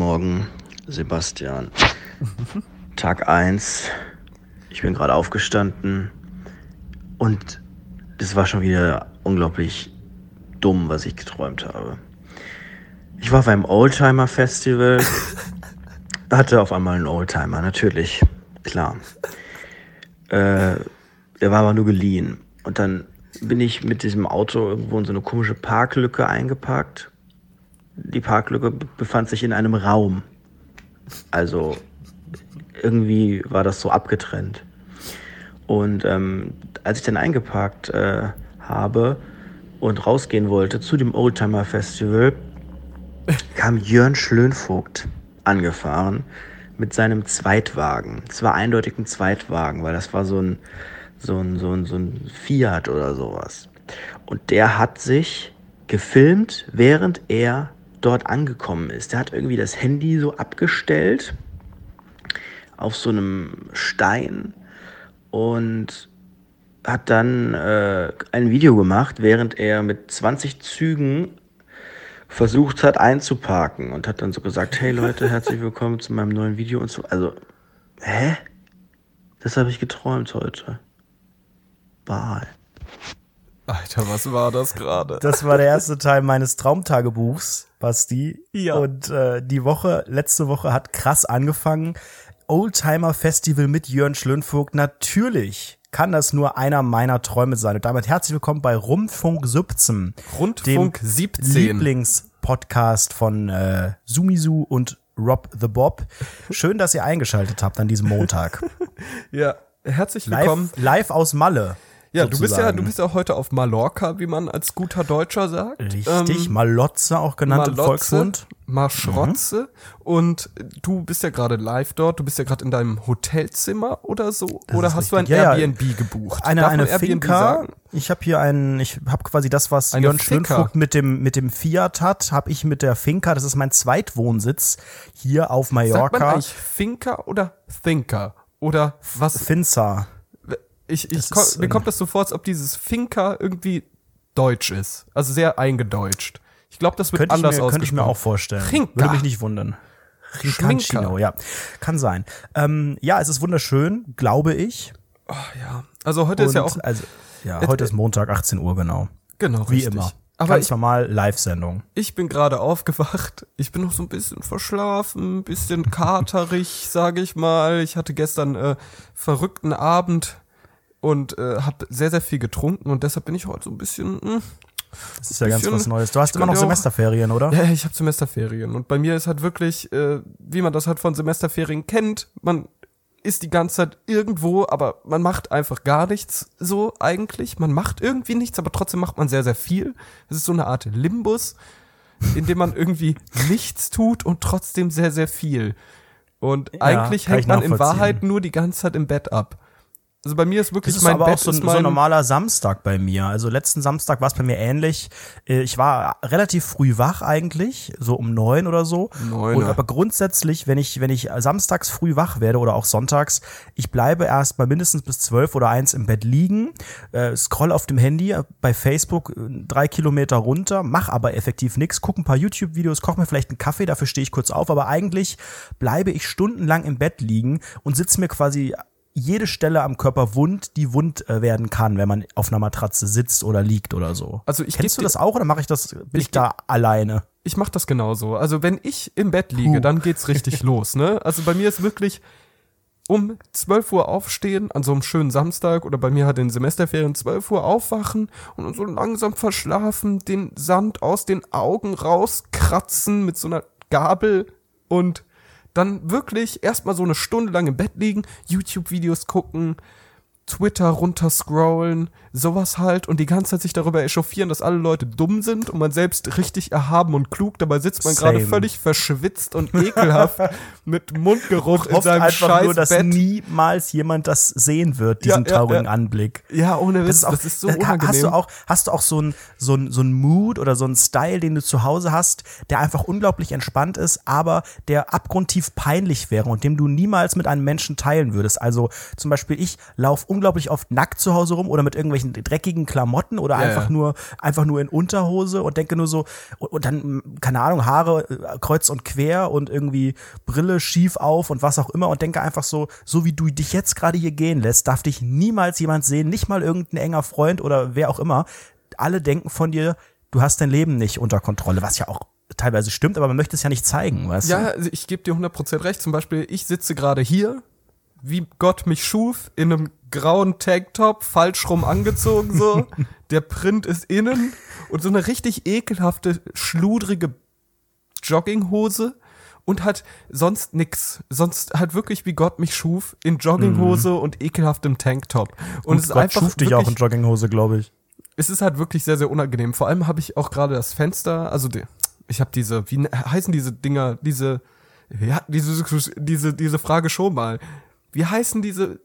Morgen, Sebastian. Tag 1. Ich bin gerade aufgestanden und es war schon wieder unglaublich dumm, was ich geträumt habe. Ich war beim Oldtimer Festival, hatte auf einmal einen Oldtimer, natürlich, klar. Äh, der war aber nur geliehen. Und dann bin ich mit diesem Auto irgendwo in so eine komische Parklücke eingeparkt. Die Parklücke befand sich in einem Raum. Also irgendwie war das so abgetrennt. Und ähm, als ich dann eingeparkt äh, habe und rausgehen wollte zu dem Oldtimer Festival, kam Jörn Schlönvogt angefahren mit seinem Zweitwagen. Es war eindeutig ein Zweitwagen, weil das war so ein, so ein, so ein, so ein Fiat oder sowas. Und der hat sich gefilmt, während er dort angekommen ist. Der hat irgendwie das Handy so abgestellt auf so einem Stein und hat dann äh, ein Video gemacht, während er mit 20 Zügen versucht hat einzuparken und hat dann so gesagt, hey Leute, herzlich willkommen zu meinem neuen Video und so. Also, hä? Das habe ich geträumt heute. Wahl. Alter, was war das gerade? Das war der erste Teil meines Traumtagebuchs, Basti. Ja. Und äh, die Woche, letzte Woche hat krass angefangen. Oldtimer Festival mit Jörn Schlönvogt. Natürlich kann das nur einer meiner Träume sein. Und damit herzlich willkommen bei Rundfunk 17. Rundfunk dem 17. Lieblingspodcast von äh, Sumisu und Rob the Bob. Schön, dass ihr eingeschaltet habt an diesem Montag. Ja, herzlich Live, willkommen. live aus Malle. Ja, du bist ja, du bist ja heute auf Mallorca, wie man als guter Deutscher sagt. Richtig, Ähm, Malotze auch genannt im Malotze, Volksmund. Marschrotze. Und du bist ja gerade live dort. Du bist ja gerade in deinem Hotelzimmer oder so. oder ist hast du ein richtig. Ja. Airbnb gebucht? Eine, Darf eine Airbnb Finca. sagen? Ich habe hier einen, ich habe quasi das, was Eine Jörn. Schlönvogt mit dem, mit dem Fiat hat, habe ich mit der Finca, das ist mein Zweitwohnsitz hier auf Sagt man Mallorca. eigentlich Finca oder Thinker? Oder was? Finza. Ich, ich Das ko ist, mir ähm, kommt das so vor, als ob dieses Finca irgendwie deutsch ist. Also sehr eingedeutscht. Ich glaube, das wird anders mir, könnte ich mir auch vorstellen. Finca. Würde mich nicht wundern. Schminker. ja. Kann sein. Ähm, ja, es ist wunderschön, glaube ich. Ja, also heute ist ja auch Und, also, ja, Äh, heute ist Montag, 18 Uhr, genau. genau Wie richtig. immer. Aber Ganz ich, normal Live-Sendung. ich bin gerade aufgewacht. Ich bin noch so ein bisschen verschlafen, ein bisschen katerig, sage ich mal. Ich hatte gestern äh, verrückten Abend und äh, habe sehr sehr viel getrunken und deshalb bin ich heute so ein bisschen hm, Das ist ja ganz was Neues. Du hast immer noch auch- Semesterferien, oder? Ja, ich habe Semesterferien und bei mir ist halt wirklich, äh, wie man das halt von Semesterferien kennt, man ist die ganze Zeit irgendwo, aber man macht einfach gar nichts so eigentlich. Man macht irgendwie nichts, aber trotzdem macht man sehr, sehr viel. Es ist so eine Art Limbus, in dem man irgendwie nichts tut und trotzdem sehr, sehr viel. Und Ja, eigentlich hängt man in. Wahrheit nur die ganze Zeit im Bett ab. Also bei mir ist wirklich Das ist mein aber Bett auch so ein, so ein normaler Samstag bei mir. Also letzten Samstag war es bei mir ähnlich. Äh, Ich war relativ früh wach eigentlich, so um neun oder so. Neuner. Und aber grundsätzlich, wenn ich, wenn ich samstags früh wach werde oder auch sonntags, ich bleibe erst mal mindestens bis zwölf oder eins im Bett liegen, äh, scroll auf dem Handy bei Facebook äh, drei Kilometer runter, mach aber effektiv nichts, guck ein paar YouTube-Videos, koch mir vielleicht einen Kaffee, dafür stehe ich kurz auf, aber eigentlich bleibe ich stundenlang im Bett liegen und sitze mir quasi jede Stelle am Körper wund, die wund äh, werden kann, wenn man auf einer Matratze sitzt oder liegt oder so. Also ich Kennst du das auch oder mache ich das, bin ich, da alleine? ich mache das genauso. Also wenn ich im Bett liege, Puh. dann geht's richtig los, ne? Also bei mir ist wirklich um 12 Uhr aufstehen an so einem schönen Samstag oder bei mir hat in den Semesterferien 12 Uhr aufwachen und so langsam verschlafen, den Sand aus den Augen rauskratzen mit so einer Gabel und dann wirklich erstmal so eine Stunde lang im Bett liegen, YouTube-Videos gucken, Twitter runterscrollen, sowas halt und die ganze Zeit sich darüber echauffieren, dass alle Leute dumm sind und man selbst richtig erhaben und klug. Dabei sitzt man gerade völlig verschwitzt und ekelhaft mit Mundgeruch in Hofft seinem einfach scheiß nur, dass Bett. niemals jemand das sehen wird, Ja, diesen ja, traurigen ja. Anblick. Ja, ohne Das Witz, ist, auch, das ist so unangenehm. Hast du auch, hast du auch so ein, so ein, so ein Mood oder so ein Style, den du zu Hause hast, der einfach unglaublich entspannt ist, aber der abgrundtief peinlich wäre und dem du niemals mit einem Menschen teilen würdest. Also zum Beispiel, ich laufe unglaublich oft nackt zu Hause rum oder mit irgendwelchen dreckigen Klamotten oder Ja, einfach ja. nur einfach nur in Unterhose und denke nur so und, und dann keine Ahnung Haare äh, kreuz und quer und irgendwie Brille schief auf und was auch immer und denke einfach so so wie du dich jetzt gerade hier gehen lässt, darf dich niemals jemand sehen, nicht mal irgendein enger Freund oder wer auch immer. Alle denken von dir, du hast dein Leben nicht unter Kontrolle, was ja auch teilweise stimmt, aber man möchte es ja nicht zeigen, weißt Ja, du? also ich gebe dir 100% recht. Zum Beispiel, ich sitze gerade hier, wie Gott mich schuf, in einem grauen Tanktop, falsch rum angezogen so. Der Print ist innen und so eine richtig ekelhafte, schludrige Jogginghose und hat sonst nix. Sonst halt wirklich wie Gott mich schuf, in Jogginghose und ekelhaftem Tanktop. Und, es ist Mhm. Gott einfach schuf dich auch in Jogginghose, glaube ich. es ist halt wirklich sehr, sehr unangenehm. Vor allem habe ich auch gerade das Fenster, also die, ich habe diese, wie heißen diese Dinger, diese, ja, diese, diese, diese Frage schon mal. Wie heißen diese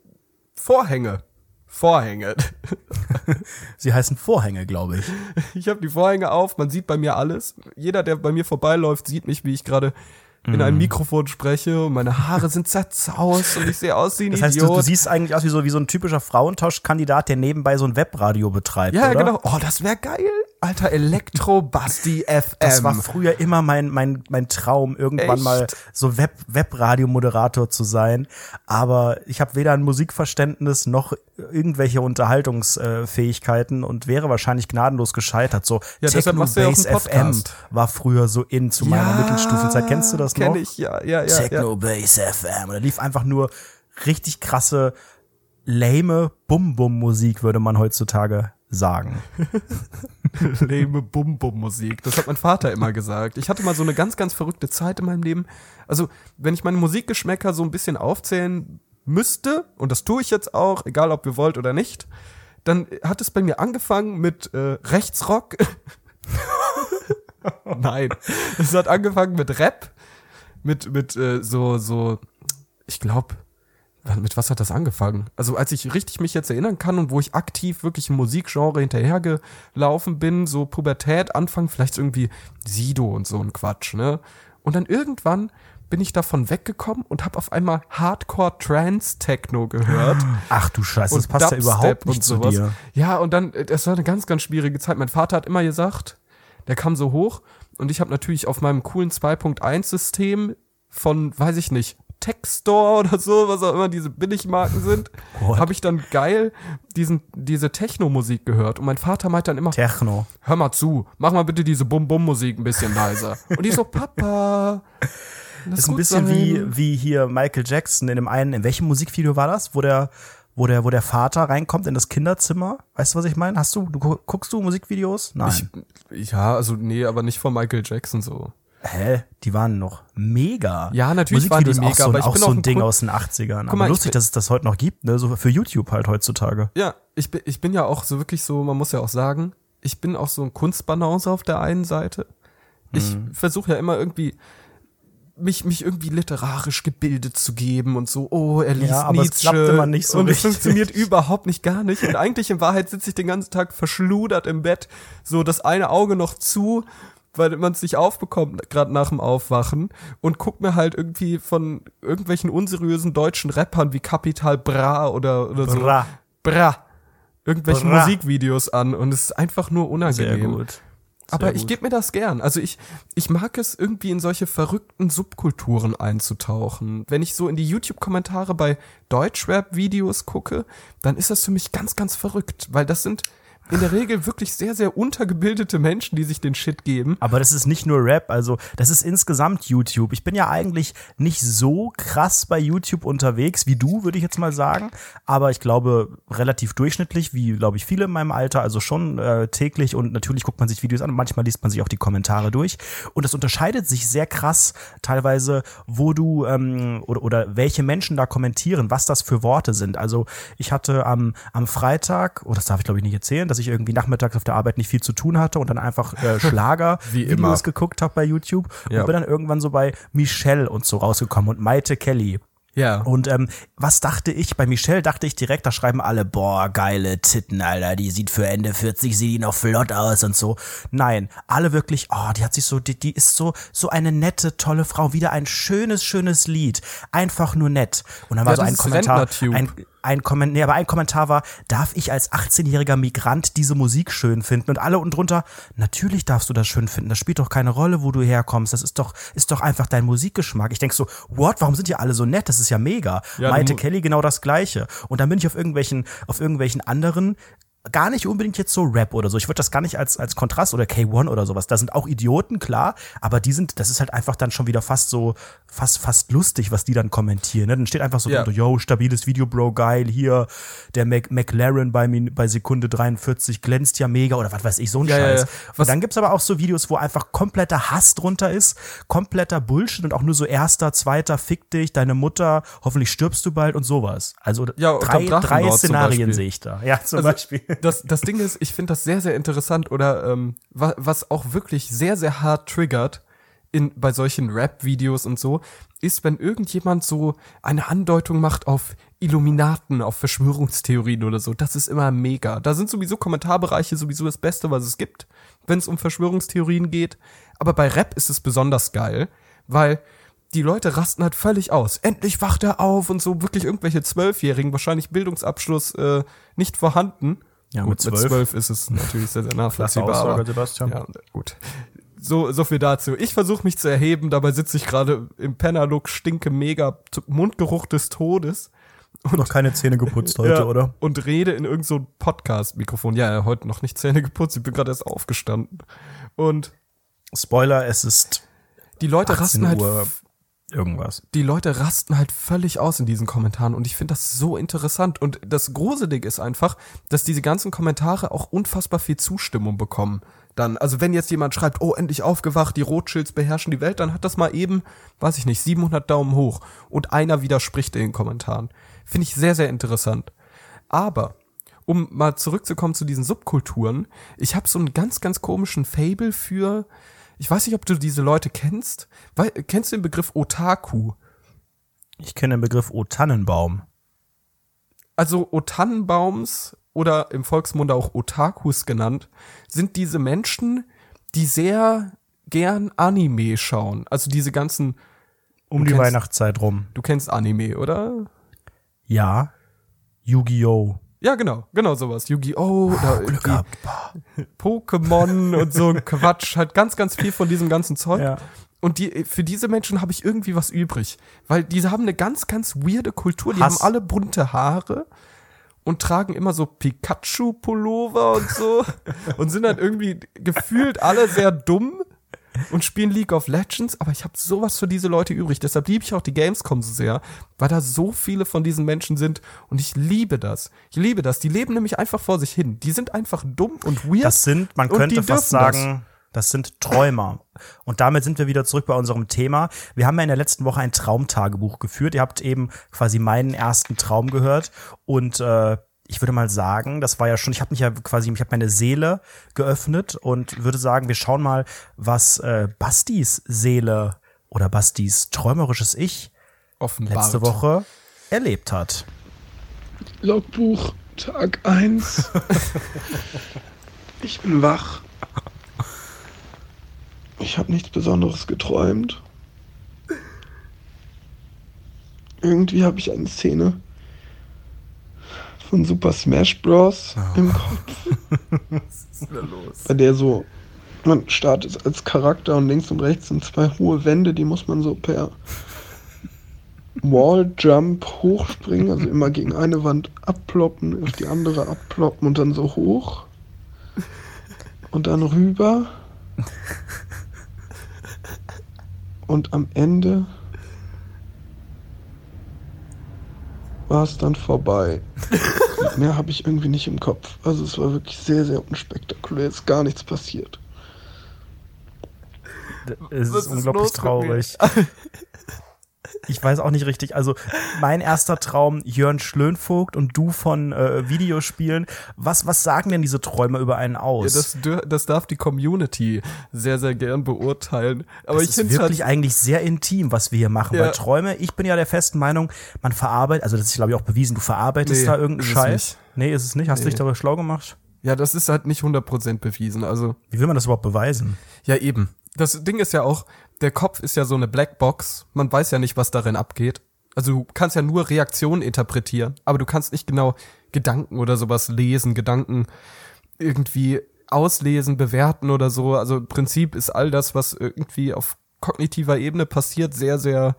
Vorhänge? Vorhänge. Sie heißen Vorhänge, glaube ich. Ich habe die Vorhänge auf, man sieht bei mir alles. Jeder, der bei mir vorbeiläuft, sieht mich, wie ich gerade in Mhm. ein Mikrofon spreche und meine Haare sind zerzaust und ich sehe aus wie ein Das heißt, du, Idiot. du siehst eigentlich aus wie so, wie so ein typischer Frauentauschkandidat, der nebenbei so ein Webradio betreibt. ja, oder? genau. Oh, das wäre geil. Alter, Elektro Basti FM. Das war früher immer mein, mein, mein Traum, irgendwann Echt? mal so Web, Webradio-Moderator zu sein. Aber ich habe weder ein Musikverständnis noch irgendwelche Unterhaltungsfähigkeiten und wäre wahrscheinlich gnadenlos gescheitert. So Ja, Techno ja Bass FM war früher so in zu meiner Mittelstufenzeit. Kennst du das kenn noch? ich, ja, ja, ja. ja. Techno Bass FM. Und da lief einfach nur richtig krasse, lame Bum-Bum-Musik, würde man heutzutage sagen. lame Bum-Bum-Musik. Das hat mein Vater immer gesagt. Ich hatte mal so eine ganz, ganz verrückte Zeit in meinem Leben. Also, wenn ich meine Musikgeschmäcker so ein bisschen aufzählen müsste, und das tue ich jetzt auch, egal ob ihr wollt oder nicht, dann hat es bei mir angefangen mit äh, Rechtsrock. Nein. Es hat angefangen mit Rap, mit, mit äh, so, so, ich glaube, mit was hat das angefangen? Also als ich richtig mich jetzt erinnern kann und wo ich aktiv wirklich im Musikgenre hinterhergelaufen bin, so Pubertät, Anfang, vielleicht irgendwie Sido und so ein Quatsch, ne? Und dann irgendwann bin ich davon weggekommen und habe auf einmal Hardcore Trance Techno gehört. Ach du Scheiße, das passt ja Dubstep überhaupt und nicht zu dir. Ja, und dann, äh, das war eine ganz, ganz schwierige Zeit. Mein Vater hat immer gesagt, der kam so hoch und ich habe natürlich auf meinem coolen 2.1-System von, weiß ich nicht, Techstore oder so, was auch immer diese Billigmarken sind, habe ich dann geil diesen, diese Techno-Musik gehört. Und mein Vater meint dann immer, Techno. hör mal zu, mach mal bitte diese Bum-Bum-Musik ein bisschen leiser. Und ich so, Papa, Das ist ein bisschen sein. wie, wie hier Michael Jackson in dem einen, in welchem Musikvideo war das, wo der, wo der, wo der Vater reinkommt in das Kinderzimmer. Weißt du, was ich meine? Hast du, du gu- guckst du Musikvideos? Nein. Ich, ja, also nee, aber nicht von Michael Jackson so. Hä? Die waren noch mega. Ja, natürlich waren die mega, auch so, aber ich auch bin so ein Ding Kun- aus den 80ern. mal, Aber ich lustig, dass es das heute noch gibt, ne? So für YouTube halt heutzutage. Ja, ich bin, ich bin ja auch so wirklich so, man muss ja auch sagen, ich bin auch so ein Kunstbanause auf der einen Seite. Ich Mhm. versuche ja immer irgendwie mich, mich irgendwie literarisch gebildet zu geben und so, oh, er liest Ja, aber es Nietzsche. klappt immer nicht so Und es richtig. funktioniert überhaupt nicht gar nicht. Und eigentlich in Wahrheit sitze ich den ganzen Tag verschludert im Bett, so das eine Auge noch zu, weil man es nicht aufbekommt, gerade nach dem Aufwachen, und guck mir halt irgendwie von irgendwelchen unseriösen deutschen Rappern wie Capital Bra oder, oder so Bra. Bra. Irgendwelche Bra. Musikvideos an und es ist einfach nur unangenehm. Sehr gut. Aber Sehr ich gut. gebe mir das gern. Also ich, ich mag es irgendwie in solche verrückten Subkulturen einzutauchen. Wenn ich so in die YouTube-Kommentare bei Deutschrap-Videos gucke, dann ist das für mich ganz, ganz verrückt, weil das sind in der Regel wirklich sehr, sehr untergebildete Menschen, die sich den Shit geben. Aber das ist nicht nur Rap, also das ist insgesamt YouTube. Ich bin ja eigentlich nicht so krass bei YouTube unterwegs wie du, würde ich jetzt mal sagen. Aber ich glaube relativ durchschnittlich, wie glaube ich viele in meinem Alter, also schon äh, täglich und natürlich guckt man sich Videos an und manchmal liest man sich auch die Kommentare durch. Und es unterscheidet sich sehr krass teilweise, wo du ähm, oder, oder welche Menschen da kommentieren, was das für Worte sind. Also ich hatte am, am Freitag, oh, das darf ich glaube ich nicht erzählen, dass ich irgendwie nachmittags auf der Arbeit nicht viel zu tun hatte und dann einfach äh, Schlager Wie Videos geguckt habe bei YouTube Ja. und bin dann irgendwann so bei Michelle und so rausgekommen und Maite Kelly. Ja. Und ähm, was dachte ich? Bei Michelle dachte ich direkt, da schreiben alle, boah, geile Titten, Alter, die sieht für Ende 40, sieht die noch flott aus und so. Nein, alle wirklich, oh, die hat sich so, die, die ist so, so eine nette, tolle Frau. Wieder ein schönes, schönes Lied. Einfach nur nett. Und dann war Ja, so das ein Kommentar, ein, ein Kommentar, nee, aber ein Kommentar war, darf ich als 18-jähriger Migrant diese Musik schön finden? Und alle unten drunter, natürlich darfst du das schön finden. Das spielt doch keine Rolle, wo du herkommst. Das ist doch, ist doch einfach dein Musikgeschmack. Ich denk so, what? Warum sind die alle so nett? Das ist ja mega. Ja, mu- Kelly genau das Gleiche. Und dann bin ich auf irgendwelchen, auf irgendwelchen anderen gar nicht unbedingt jetzt so Rap oder so. Ich würde das gar nicht als, als Kontrast oder K1 oder sowas. Da sind auch Idioten, klar, aber die sind, das ist halt einfach dann schon wieder fast so, fast, fast lustig, was die dann kommentieren. Ne? Dann steht einfach so, Ja. drunter, yo, stabiles Video, Bro, geil, hier, der Mac McLaren bei, bei Sekunde 43 glänzt ja mega oder was weiß ich, so ein Ja, Scheiß. ja. Und dann gibt's aber auch so Videos, wo einfach kompletter Hass drunter ist, kompletter Bullshit und auch nur so erster, zweiter, fick dich, deine Mutter, hoffentlich stirbst du bald und sowas. Also Ja, drei, drei Szenarien sehe ich da. Ja, zum Also, Beispiel. Das, das Ding ist, ich finde das sehr, sehr interessant oder ähm, was, was auch wirklich sehr, sehr hart triggert in, bei solchen Rap-Videos und so, ist, wenn irgendjemand so eine Andeutung macht auf Illuminaten, auf Verschwörungstheorien oder so. Das ist immer mega. Da sind sowieso Kommentarbereiche sowieso das Beste, was es gibt, wenn es um Verschwörungstheorien geht. Aber bei Rap ist es besonders geil, weil die Leute rasten halt völlig aus. Endlich wacht er auf und so wirklich irgendwelche Zwölfjährigen, wahrscheinlich Bildungsabschluss äh, nicht vorhanden. Ja, gut, mit zwölf. ist es natürlich sehr, sehr nachvollziehbar. Aussage, aber, Sebastian. Ja, gut. So, so viel dazu. Ich versuche mich zu erheben, dabei sitze ich gerade im Pennerlook, stinke mega, Mundgeruch des Todes. noch keine Zähne geputzt heute, Ja, oder? Und rede in irgendein so Podcast-Mikrofon. Ja, heute noch nicht Zähne geputzt, ich bin gerade erst aufgestanden. Und Spoiler, es ist die Leute 18 rasten halt Uhr irgendwas. die Leute rasten halt völlig aus in diesen Kommentaren und ich finde das so interessant. Und das Gruselige ist einfach, dass diese ganzen Kommentare auch unfassbar viel Zustimmung bekommen. Dann, also wenn jetzt jemand schreibt, oh, endlich aufgewacht, die Rothschilds beherrschen die Welt, dann hat das mal eben, weiß ich nicht, 700 Daumen hoch und einer widerspricht in den Kommentaren. Finde ich sehr, sehr interessant. Aber, um mal zurückzukommen zu diesen Subkulturen, ich habe so einen ganz, ganz komischen Fable für, ich weiß nicht, ob du diese Leute kennst. Weil, kennst du den Begriff Otaku? Ich kenne den Begriff O Tannenbaum. Also O-Tannenbaums oder im Volksmunde auch Otakus genannt, sind diese Menschen, die sehr gern Anime schauen. Also diese ganzen, Um die kennst- Weihnachtszeit rum. du kennst Anime, oder? Ja. Yu-Gi-Oh! Ja, genau, genau sowas. Yu-Gi-Oh! gehabt. Pokémon und so ein Quatsch. Halt ganz, ganz viel von diesem ganzen Zeug. Ja. Und die, für diese Menschen habe ich irgendwie was übrig. Weil diese haben eine ganz, ganz weirde Kultur. Die Hass. haben alle bunte Haare und tragen immer so Pikachu-Pullover und so. und sind dann irgendwie gefühlt alle sehr dumm und spielen League of Legends. Aber ich habe sowas für diese Leute übrig. Deshalb liebe ich auch die Gamescom so sehr, weil da so viele von diesen Menschen sind. Und ich liebe das. Ich liebe das. Die leben nämlich einfach vor sich hin. Die sind einfach dumm und weird. Das sind, man könnte fast dürfen das. sagen, das sind Träumer. Und damit sind wir wieder zurück bei unserem Thema. Wir haben ja in der letzten Woche ein Traumtagebuch geführt. Ihr habt eben quasi meinen ersten Traum gehört. Und äh, ich würde mal sagen, das war ja schon, ich habe mich ja quasi, ich habe meine Seele geöffnet und würde sagen, wir schauen mal, was äh, Bastis Seele oder Bastis träumerisches Ich offenbart. letzte Woche erlebt hat. Logbuch, Tag 1. ich bin wach. Ich habe nichts Besonderes geträumt. Irgendwie habe ich eine Szene von Super Smash Bros. im Kopf. Bei der so, man startet als Charakter und links und rechts sind zwei hohe Wände, die muss man so per Walljump hochspringen, also immer gegen eine Wand abploppen, auf die andere abploppen und dann so hoch. Und dann rüber. Und am Ende war es dann vorbei. Mehr habe ich irgendwie nicht im Kopf. Also es war wirklich sehr, sehr unspektakulär. Es ist gar nichts passiert. Es Was ist unglaublich traurig. Ich weiß auch nicht richtig. Also mein erster Traum, Jörn Schlönvogt und du von äh, Videospielen. Was, was sagen denn diese Träume über einen Ja, aus? das, dür- das darf die Community sehr, sehr gern beurteilen. Aber das ich ist finde wirklich halt, eigentlich sehr intim, was wir hier machen. Ja. Weil Träume, ich bin ja der festen Meinung, man verarbeitet, also das ist glaube ich auch bewiesen, du verarbeitest Nee, da irgendeinen es Scheiß. nicht. Nee, ist es nicht. Hast du Nee. dich darüber schlau gemacht? ja, das ist halt nicht 100% bewiesen. Also, Wie will man das überhaupt beweisen? ja eben. Das Ding ist ja auch, der Kopf ist ja so eine Blackbox. Man weiß ja nicht, was darin abgeht. Also du kannst ja nur Reaktionen interpretieren, aber du kannst nicht genau Gedanken oder sowas lesen, Gedanken irgendwie auslesen, bewerten oder so. Also im Prinzip ist all das, was irgendwie auf kognitiver Ebene passiert, sehr, sehr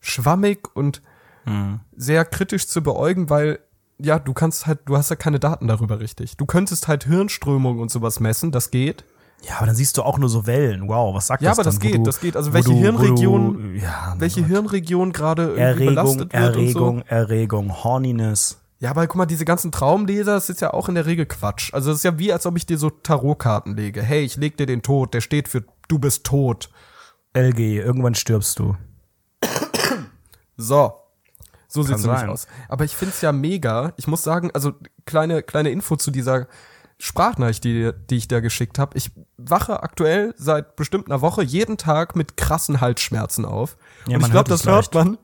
schwammig und Mhm. sehr kritisch zu beäugen, weil ja, du kannst halt, du hast ja keine Daten darüber richtig. Du könntest halt Hirnströmung und sowas messen, das geht. Ja, aber dann siehst du auch nur so Wellen. Wow, was sagt Ja, das aber das dann, geht, du, das geht. Also welche du, Hirnregion, du, ja, welche Gott. Hirnregion gerade irgendwie Erregung, belastet wird Erregung, und so. Erregung, Horniness. Ja, aber guck mal, diese ganzen Traumleser, das ist ja auch in der Regel Quatsch. Also es ist ja wie, als ob ich dir so Tarotkarten lege. Hey, ich leg dir den Tod, der steht für du bist tot. LG, irgendwann stirbst du. So. So sieht's nämlich aus. Aber ich find's ja mega. Ich muss sagen, also kleine kleine Info zu dieser Sprachnachricht, die, die ich da geschickt habe. Ich wache aktuell seit bestimmt einer Woche jeden Tag mit krassen Halsschmerzen auf. Ja, Und ich glaube, das hört man.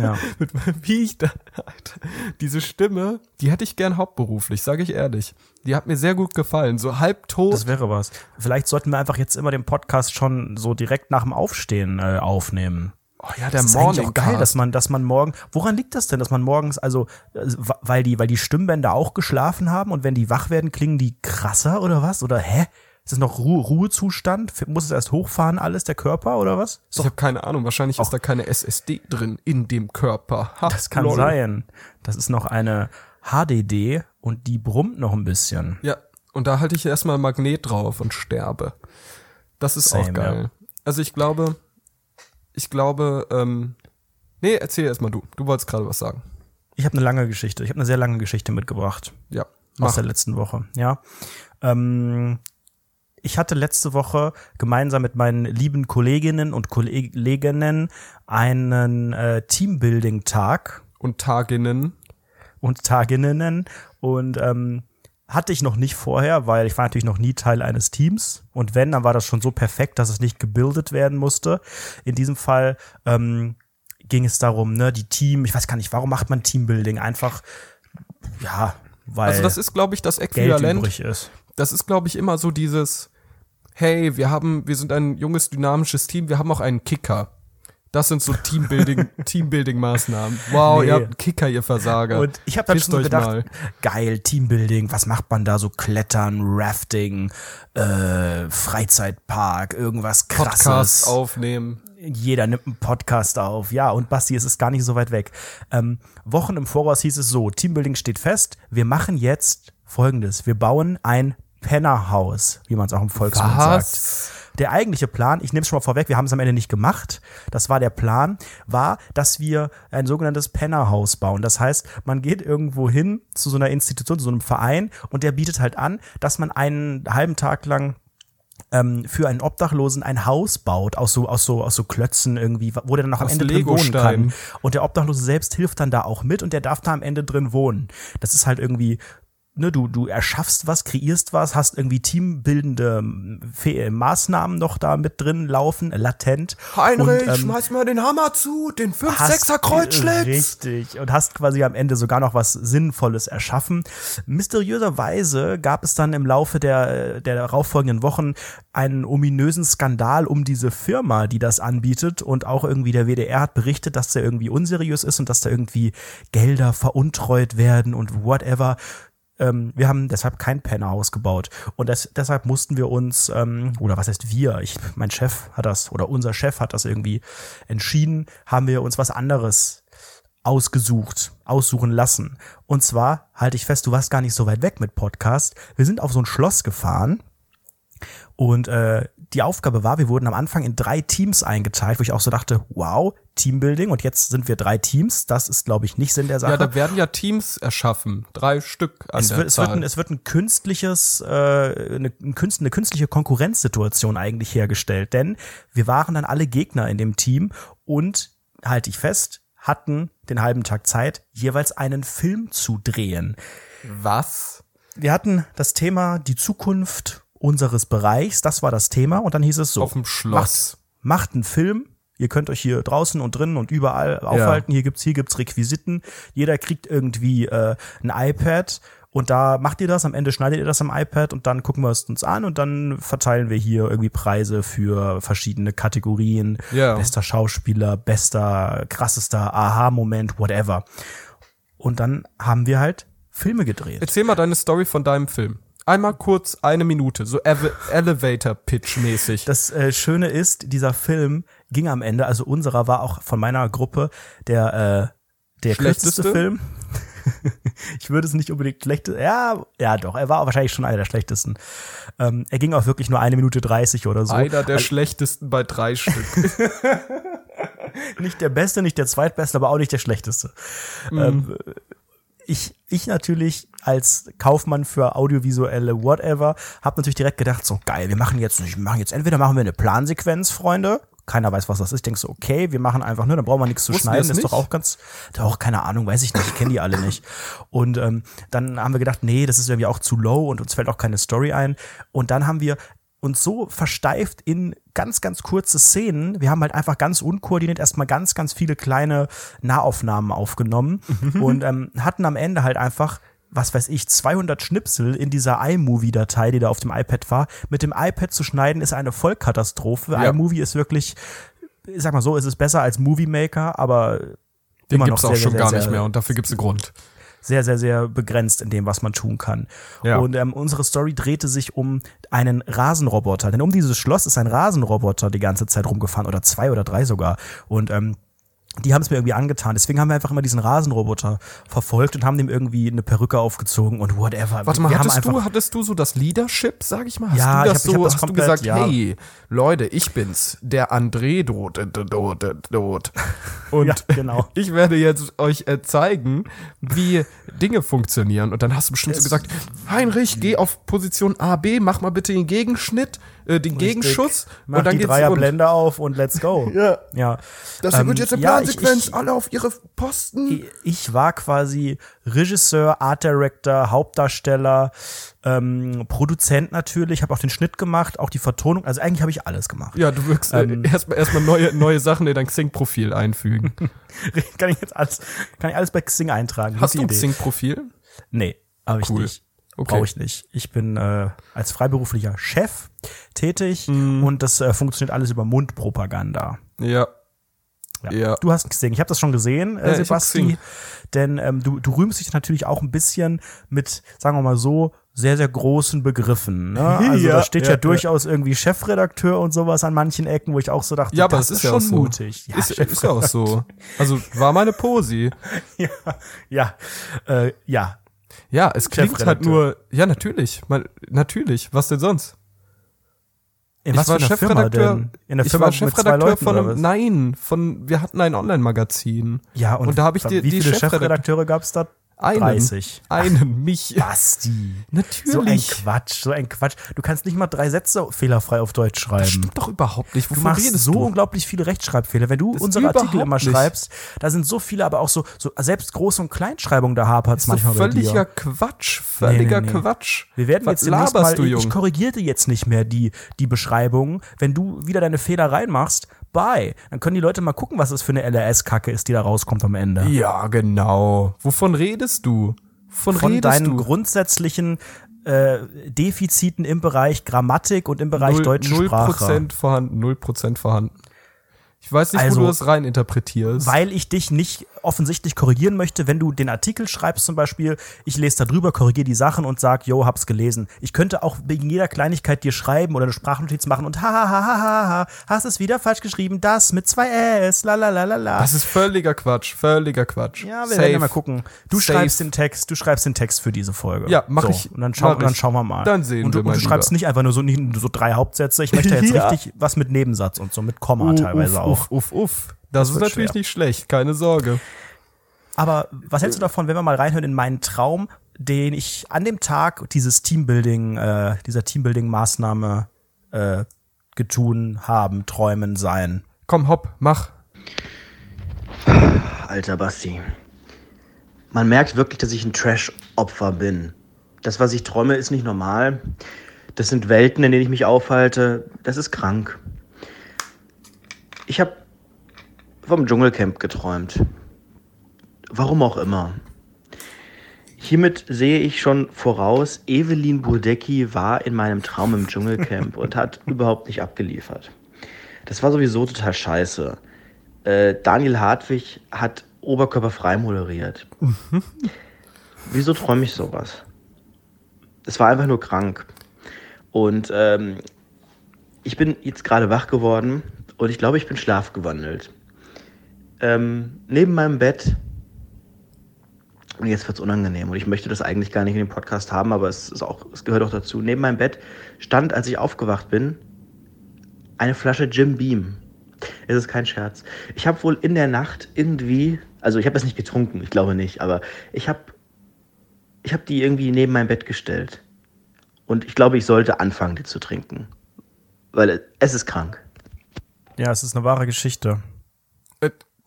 Ja. mit, wie ich da, Alter, diese Stimme, die hätte ich gern hauptberuflich, sage ich ehrlich. Die hat mir sehr gut gefallen. So halbtot. Das wäre was. Vielleicht sollten wir einfach jetzt immer den Podcast schon so direkt nach dem Aufstehen äh, aufnehmen. Oh ja, der Das ist Morning auch geil, dass man, dass man morgen. Woran liegt das denn, dass man morgens, also, äh, weil die, weil die Stimmbänder auch geschlafen haben und wenn die wach werden, klingen die krasser oder was? Oder hä? Ist das noch Ruhe, Ruhezustand? Muss es erst hochfahren alles, der Körper oder was? Ist Ich habe keine Ahnung, wahrscheinlich ist da keine SSD drin in dem Körper. Ha, das kann lol. sein. Das ist noch eine HDD und die brummt noch ein bisschen. Ja, und da halte ich erstmal Magnet drauf und sterbe. Das ist Same, auch geil. Also ich glaube, ich glaube, ähm, nee, erzähl erstmal du. Du wolltest gerade was sagen. Ich habe eine lange Geschichte. Ich habe eine sehr lange Geschichte mitgebracht. Ja, aus mach. der letzten Woche, ja. Ähm, ich hatte letzte Woche gemeinsam mit meinen lieben Kolleginnen und Kolleginnen einen äh, Teambuilding-Tag Und Taginnen. und Taginnen und ähm, hatte ich noch nicht vorher, weil ich war natürlich noch nie Teil eines Teams und wenn, dann war das schon so perfekt, dass es nicht gebildet werden musste. In diesem Fall ähm, ging es darum, ne, die Team, ich weiß gar nicht, warum macht man Teambuilding? Einfach, ja, weil Also das ist, glaube ich, das Geld Äquivalent. übrig ist. Das ist, glaube ich, immer so dieses, hey, wir haben, wir sind ein junges, dynamisches Team, wir haben auch einen Kicker. Das sind so Teambuilding, Teambuilding-Maßnahmen. Wow, Nee. ihr habt einen Kicker, ihr Versager. Und ich habe dann Pisst schon gedacht, mal. geil, Teambuilding, was macht man da so? Klettern, Rafting, äh, Freizeitpark, irgendwas krasses. Podcasts aufnehmen. Jeder nimmt einen Podcast auf. Ja, und Basti, es ist gar nicht so weit weg. Ähm, Wochen im Voraus hieß es so, Teambuilding steht fest, wir machen jetzt folgendes. Wir bauen ein Pennerhaus, wie man es auch im Volksmund sagt. Der eigentliche Plan, ich nehme es schon mal vorweg, wir haben es am Ende nicht gemacht. Das war der Plan, war, dass wir ein sogenanntes Pennerhaus bauen. Das heißt, man geht irgendwo hin zu so einer Institution, zu so einem Verein und der bietet halt an, dass man einen halben Tag lang ähm, für einen Obdachlosen ein Haus baut aus so aus so aus so Klötzen irgendwie, wo der dann am Aus Ende drin wohnen kann. Und der Obdachlose selbst hilft dann da auch mit und der darf da am Ende drin wohnen. Das ist halt irgendwie Ne, du, du erschaffst was, kreierst was, hast irgendwie teambildende ähm, Fe- Maßnahmen noch da mit drin laufen, äh, latent. Heinrich, Und, ähm, schmeiß mal den Hammer zu, den hast- 5-6er Kreuzschlitz. Richtig. Und hast quasi am Ende sogar noch was Sinnvolles erschaffen. Mysteriöserweise gab es dann im Laufe der, der darauffolgenden Wochen einen ominösen Skandal um diese Firma, die das anbietet. Und auch irgendwie der WDR hat berichtet, dass der irgendwie unseriös ist und dass da irgendwie Gelder veruntreut werden und whatever. Ähm, wir haben deshalb kein Pennerhaus gebaut. Und das, deshalb mussten wir uns, ähm, oder was heißt wir? Ich, mein Chef hat das, oder unser Chef hat das irgendwie entschieden, haben wir uns was anderes ausgesucht, aussuchen lassen. Und zwar, halte ich fest, du warst gar nicht so weit weg mit Podcast. Wir sind auf so ein Schloss gefahren und äh, die Aufgabe war, wir wurden am Anfang in drei Teams eingeteilt, wo ich auch so dachte, wow, Teambuilding und jetzt sind wir drei Teams. Das ist, glaube ich, nicht Sinn der Sache. Ja, da werden ja Teams erschaffen. Drei Stück an es der wird, es, wird ein, es wird ein künstliches, äh, eine, ein künst, eine künstliche Konkurrenzsituation eigentlich hergestellt, denn wir waren dann alle Gegner in dem Team und halte ich fest, hatten den halben Tag Zeit, jeweils einen Film zu drehen. Was? Wir hatten das Thema die Zukunft unseres Bereichs, das war das Thema und dann hieß es so. Auf dem Schloss. Macht, macht einen Film. Ihr könnt euch hier draußen und drinnen und überall aufhalten. Hier gibt's hier gibt's Requisiten. Jeder kriegt irgendwie äh, ein iPad Und da macht ihr das, am Ende schneidet ihr das am iPad und dann gucken wir es uns an und dann verteilen wir hier irgendwie Preise für verschiedene Kategorien. Ja. Bester Schauspieler, bester, krassester Aha-Moment, whatever. Und dann haben wir halt Filme gedreht. Erzähl mal deine Story von deinem Film. Einmal kurz eine Minute, so Ele Elevator Pitch mäßig. Das äh, Schöne ist, dieser Film ging am Ende, also unserer war auch von meiner Gruppe der äh, der Schlechteste? kürzeste Film. ich würde es nicht unbedingt schlechte, ja, ja doch, er war wahrscheinlich schon einer der schlechtesten. Ähm, er ging auch wirklich nur eine Minute dreißig oder so. Einer der schlechtesten bei drei Stück. nicht der beste, nicht der zweitbeste, aber auch nicht der schlechteste. Ähm, ich, ich natürlich als Kaufmann für audiovisuelle whatever, habe natürlich direkt gedacht, so geil, wir machen jetzt, wir machen jetzt, entweder machen wir eine Plansequenz, Freunde, keiner weiß, was das ist, denkst so, okay, wir machen einfach nur, dann brauchen wir nichts zu Wussten schneiden, ist doch auch ganz, doch, keine Ahnung, weiß ich nicht, ich kenne die alle nicht. Und ähm, dann haben wir gedacht, nee, das ist irgendwie auch zu low und uns fällt auch keine Story ein. Und dann haben wir uns so versteift in ganz, ganz kurze Szenen. Wir haben halt einfach ganz unkoordiniert erstmal ganz, ganz viele kleine Nahaufnahmen aufgenommen und ähm, hatten am Ende halt einfach was weiß ich, 200 Schnipsel in dieser iMovie-Datei, die da auf dem iPad war. Mit dem iPad zu schneiden ist eine Vollkatastrophe. Ja. iMovie ist wirklich, ich sag mal so, ist es besser als Movie Maker, aber Den gibt's noch auch sehr, schon sehr, gar sehr, nicht mehr und dafür gibt's einen Grund. Sehr, sehr, sehr begrenzt in dem, was man tun kann. Ja. Und ähm, unsere Story drehte sich um einen Rasenroboter. Denn um dieses Schloss ist ein Rasenroboter die ganze Zeit rumgefahren oder zwei oder drei sogar. Und ähm, die haben es mir irgendwie angetan. Deswegen haben wir einfach immer diesen Rasenroboter verfolgt und haben dem irgendwie eine Perücke aufgezogen und whatever. Warte mal, wir hattest du, hattest du so das Leadership, sag ich mal? Hast Ja, du ich das ich hab so, das hast du komplett, gesagt, ja. hey, Leute, ich bin's, der André Dot, Dot, Dot. Und Ja, genau. ich werde jetzt euch äh, zeigen, wie Dinge funktionieren. Und dann hast du bestimmt so gesagt, Heinrich, geh auf Position A, B, mach mal bitte den Gegenschnitt, äh, den Gegenschuss. Mach und dann die. Dreierblende auf und let's go. Ja. ja. Das Ähm, wird jetzt eine ja, Plansequenz, ich- alle auf ihre Posten. ich war quasi Regisseur, Art Director, Hauptdarsteller, ähm, Produzent natürlich, habe auch den Schnitt gemacht, auch die Vertonung, also eigentlich habe ich alles gemacht. Ja, du wirkst äh, Ähm. erstmal erstmal neue, neue Sachen in dein Xing-Profil einfügen. kann ich jetzt alles, kann ich alles bei Xing eintragen? Hast du ein Xing-Profil? Nee, habe ich Cool. nicht. Okay. Brauche ich nicht. Ich bin äh, als freiberuflicher Chef tätig Mhm. und das äh, funktioniert alles über Mundpropaganda. Ja. Ja. Du hast Xing. Ich habe das schon gesehen, Ja, äh, ich hab Sebasti. Xing. Denn ähm, du, du rühmst dich natürlich auch ein bisschen mit, sagen wir mal so, sehr, sehr großen Begriffen. Ne? Also Ja, da steht ja, ja, ja. durchaus irgendwie Chefredakteur und sowas an manchen Ecken, wo ich auch so dachte, Ja, aber das das ist ist ja schon auch so. mutig. Ja, ist, ist ja auch so. Also war meine Posi. ja, ja, äh, ja. Ja, es klingt halt nur. Ja, natürlich. Mal, natürlich. Was denn sonst? In ich was war für Chefredakteur. denn? In ich Firma war mit zwei Chefredakteur von einem. Nein, von. Wir hatten ein Online-Magazin. Ja, und, Und da hab ich wie die- die viele Chefredakteur- Chefredakteure gab es da? Einen. 30. Einen, mich. Basti. Natürlich. So ein Quatsch, so ein Quatsch. Du kannst nicht mal drei Sätze fehlerfrei auf Deutsch schreiben. Das stimmt doch überhaupt nicht. Du Wovon machst so du? unglaublich viele Rechtschreibfehler. Wenn du Das unsere Artikel immer nicht. schreibst, da sind so viele, aber auch so, so selbst Groß- und Kleinschreibung, da hapert es manchmal völliger. Quatsch. Völliger Nee, nee, nee. Quatsch. Wir werden Was jetzt demnächst mal, du, ich Junge? korrigiere dir jetzt nicht mehr die, die Beschreibung. Wenn du wieder deine Fehler reinmachst, bye. Dann können die Leute mal gucken, was das für eine LRS-Kacke ist, die da rauskommt am Ende. Ja, genau. Wovon redest du? Von, Von redest deinen du? grundsätzlichen äh, Defiziten im Bereich Grammatik und im Bereich Null- deutsche null Sprache. Prozent vorhanden, null Prozent vorhanden. Ich weiß nicht, Also, wo du das rein interpretierst. Weil ich dich nicht offensichtlich korrigieren möchte, wenn du den Artikel schreibst zum Beispiel, ich lese da drüber, korrigiere die Sachen und sag, yo, hab's gelesen. Ich könnte auch wegen jeder Kleinigkeit dir schreiben oder eine Sprachnotiz machen und ha ha ha ha ha ha, hast es wieder falsch geschrieben, das mit zwei S, la la la la la. das ist völliger Quatsch, völliger Quatsch. ja, wir Safe. werden ja mal gucken. Du Safe. schreibst den Text, du schreibst den Text für diese Folge. Ja, mach so, ich- Und dann, schau, dann schauen wir mal. Dann sehen und du, wir mal Und du schreibst lieber. nicht einfach nur so, nicht so drei Hauptsätze. Ich möchte jetzt Ja. richtig was mit Nebensatz und so, mit Komma teilweise uff, auch. Uff, uff, uff. Das, ist wird natürlich schwer. nicht schlecht, keine Sorge. Aber was hältst du davon, wenn wir mal reinhören in meinen Traum, den ich an dem Tag dieses Teambuilding, äh, dieser Teambuilding-Maßnahme äh, getun haben, träumen, sein? Komm, hopp, mach. Alter Basti. Man merkt wirklich, dass ich ein Trash-Opfer bin. Das, was ich träume, ist nicht normal. Das sind Welten, in denen ich mich aufhalte. Das ist krank. Ich habe vom Dschungelcamp geträumt. Warum auch immer. Hiermit sehe ich schon voraus, Evelyn Burdecki war in meinem Traum im Dschungelcamp und hat überhaupt nicht abgeliefert. Das war sowieso total scheiße. Äh, Daniel Hartwig hat oberkörperfrei moderiert. Wieso träume ich sowas? Es war einfach nur krank. Und ähm, ich bin jetzt gerade wach geworden und ich glaube, ich bin schlafgewandelt. Ähm, neben meinem Bett, und jetzt wird es unangenehm und ich möchte das eigentlich gar nicht in dem Podcast haben, aber es, ist auch, es gehört auch dazu. Neben meinem Bett stand, als ich aufgewacht bin, eine Flasche Jim Beam. Es ist kein Scherz. Ich habe wohl in der Nacht irgendwie, also ich habe das nicht getrunken, ich glaube nicht, aber ich habe ich hab die irgendwie neben mein Bett gestellt. Und ich glaube, ich sollte anfangen, die zu trinken. Weil es ist krank. Ja, es ist eine wahre Geschichte.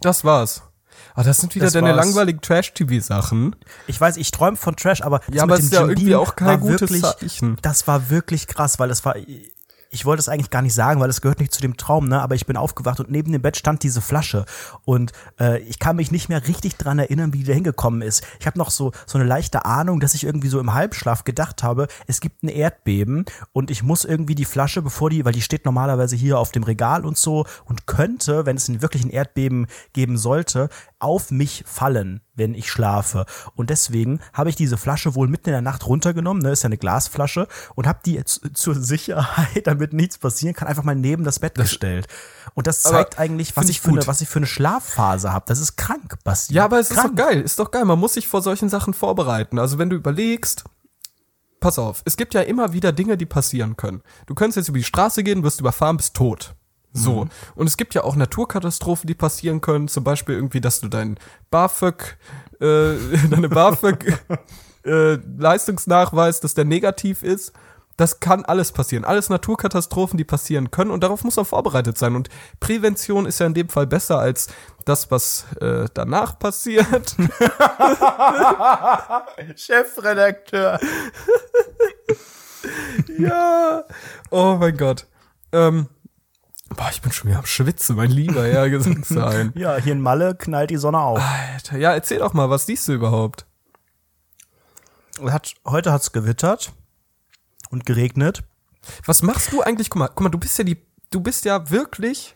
Das war's. Ah, das sind wieder Das deine war's. langweiligen Trash-TV-Sachen. Ich weiß, ich träume von Trash, aber das Ja, aber mit es dem ist ja irgendwie auch kein gutes wirklich, Zeichen. Das war wirklich krass, weil es war ich wollte es eigentlich gar nicht sagen, weil es gehört nicht zu dem Traum, ne? Aber ich bin aufgewacht und neben dem Bett stand diese Flasche und äh, ich kann mich nicht mehr richtig dran erinnern, wie die da hingekommen ist. Ich habe noch so so eine leichte Ahnung, dass ich irgendwie so im Halbschlaf gedacht habe, es gibt ein Erdbeben und ich muss irgendwie die Flasche, bevor die, weil die steht normalerweise hier auf dem Regal und so und könnte, wenn es wirklich ein Erdbeben geben sollte, auf mich fallen, wenn ich schlafe. Und deswegen habe ich diese Flasche wohl mitten in der Nacht runtergenommen, ne, ist ja eine Glasflasche, und habe die jetzt zur Sicherheit, damit nichts passieren kann, einfach mal neben das Bett gestellt. Und das zeigt eigentlich, was ich, für eine, was ich für eine Schlafphase habe. Das ist krank, Basti. Ja, aber es ist krank. doch geil, ist doch geil. Man muss sich vor solchen Sachen vorbereiten. Also wenn du überlegst, pass auf, es gibt ja immer wieder Dinge, die passieren können. Du könntest jetzt über die Straße gehen, wirst überfahren, bist tot. So. Und es gibt ja auch Naturkatastrophen, die passieren können. Zum Beispiel irgendwie, dass du dein BAföG, äh, deine BAföG äh, Leistungsnachweis, dass der negativ ist. Das kann alles passieren. Alles Naturkatastrophen, die passieren können. Und darauf muss man vorbereitet sein. Und Prävention ist ja in dem Fall besser als das, was äh, danach passiert. Chefredakteur. ja. Oh mein Gott. Ähm, boah, ich bin schon wieder am Schwitzen, mein lieber Herr Gesangsein. Ja, hier in Malle knallt die Sonne auf. Alter, ja, erzähl doch mal, was siehst du überhaupt? Hat, heute hat's gewittert und geregnet. Was machst du eigentlich? Guck mal, guck mal, du bist ja die, du bist ja wirklich,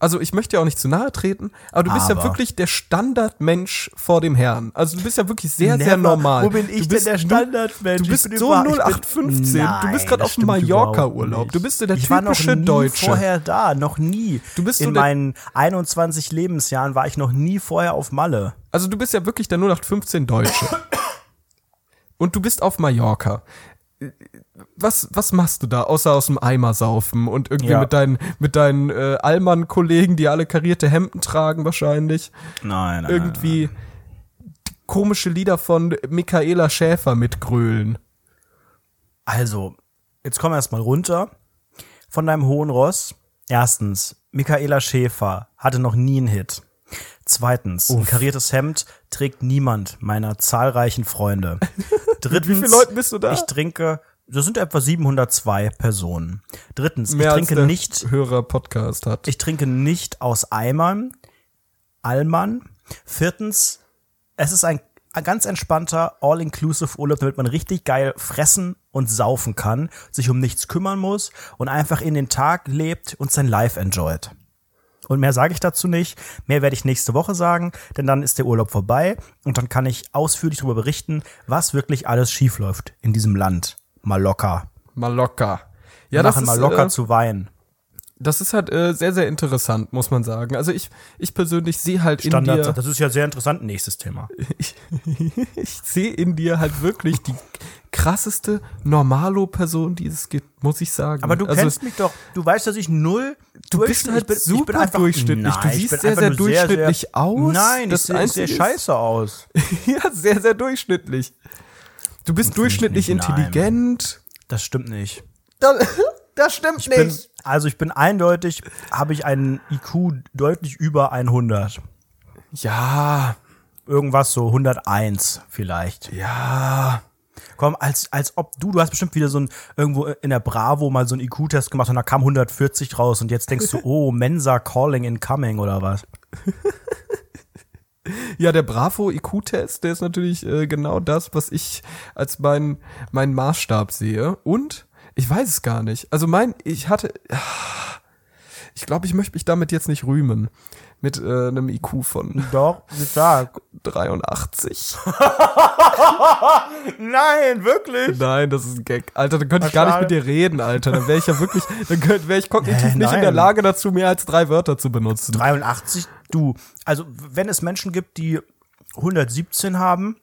also ich möchte ja auch nicht zu nahe treten, aber du bist ja Aber. wirklich der Standardmensch vor dem Herrn. Also du bist ja wirklich sehr, sehr Never. normal. Wo bin ich du bist denn der Standardmensch? Du Ich bist so über- ich bin- 0815. du bist gerade auf dem Mallorca-Urlaub. Du bist so der ich war noch typische nie Deutsche. vorher da, noch nie. Du bist so In meinen 21 Lebensjahren war ich noch nie vorher auf Malle. Also du bist ja wirklich der 0815 Deutsche. Und du bist auf Mallorca. Was, was machst du da, außer aus dem Eimer saufen und irgendwie Ja. mit deinen, mit deinen äh, Allmann-Kollegen, die alle karierte Hemden tragen wahrscheinlich, Nein, nein. irgendwie komische Lieder von Michaela Schäfer mitgrölen. Also, jetzt komm erst mal runter von deinem hohen Ross. Erstens, Michaela Schäfer hatte noch nie einen Hit. Zweitens, ein kariertes Hemd trägt niemand meiner zahlreichen Freunde. Drittens, Wie vielen Leuten bist du da? Ich trinke, das sind etwa 702 Personen. Drittens, Mehr ich trinke nicht Hörer Podcast hat. ich trinke nicht aus Eimern, Allmann. Viertens, es ist ein, ein ganz entspannter All-Inclusive Urlaub, damit man richtig geil fressen und saufen kann, sich um nichts kümmern muss und einfach in den Tag lebt und sein Life enjoyt. Und mehr sage ich dazu nicht. Mehr werde ich nächste Woche sagen, denn dann ist der Urlaub vorbei und dann kann ich ausführlich darüber berichten, was wirklich alles schiefläuft in diesem Land. Mal locker. Mal locker. Ja, das machen ist, mal locker äh, zu Wein. das ist halt äh, sehr, sehr interessant, muss man sagen. Also ich, ich persönlich sehe halt in dir. Standard, das ist ja sehr interessant. Nächstes Thema. ich, ich sehe in dir halt wirklich die krasseste Normalo-Person, die es gibt, muss ich sagen. Aber du also, kennst mich doch. Du weißt, dass ich null. Du bist halt super durchschnittlich. Du Nein, ich siehst bin sehr, einfach sehr durchschnittlich aus. Nein, Das ich sehe sehr scheiße aus. ja, sehr, sehr durchschnittlich. Du bist durchschnittlich nicht, nein. intelligent. Das stimmt nicht. Das, das stimmt Ich bin, also ich bin eindeutig, habe ich einen IQ deutlich über 100. Ja, Irgendwas so 101 vielleicht. ja. Komm, als, als ob du, du hast bestimmt wieder so ein, irgendwo in der Bravo mal so einen IQ-Test gemacht und da kam 140 raus und jetzt denkst du, oh, Mensa Calling incoming oder was? Ja, der Bravo IQ-Test, der ist natürlich äh, genau das, was ich als mein, mein Maßstab sehe. Und ich weiß es gar nicht. Also mein, ich hatte, ich glaube, ich möchte mich damit jetzt nicht rühmen. Mit äh, einem IQ von Doch, sag. 83. Nein, wirklich? Nein, das ist ein Gag. Alter, dann könnte ich gar nicht mit dir reden, Alter. Dann wäre ich ja wirklich, dann wäre ich kognitiv Hä, nicht in der. Lage dazu, mehr als drei Wörter zu benutzen. 83, du. Also, wenn es Menschen gibt, die 117 haben,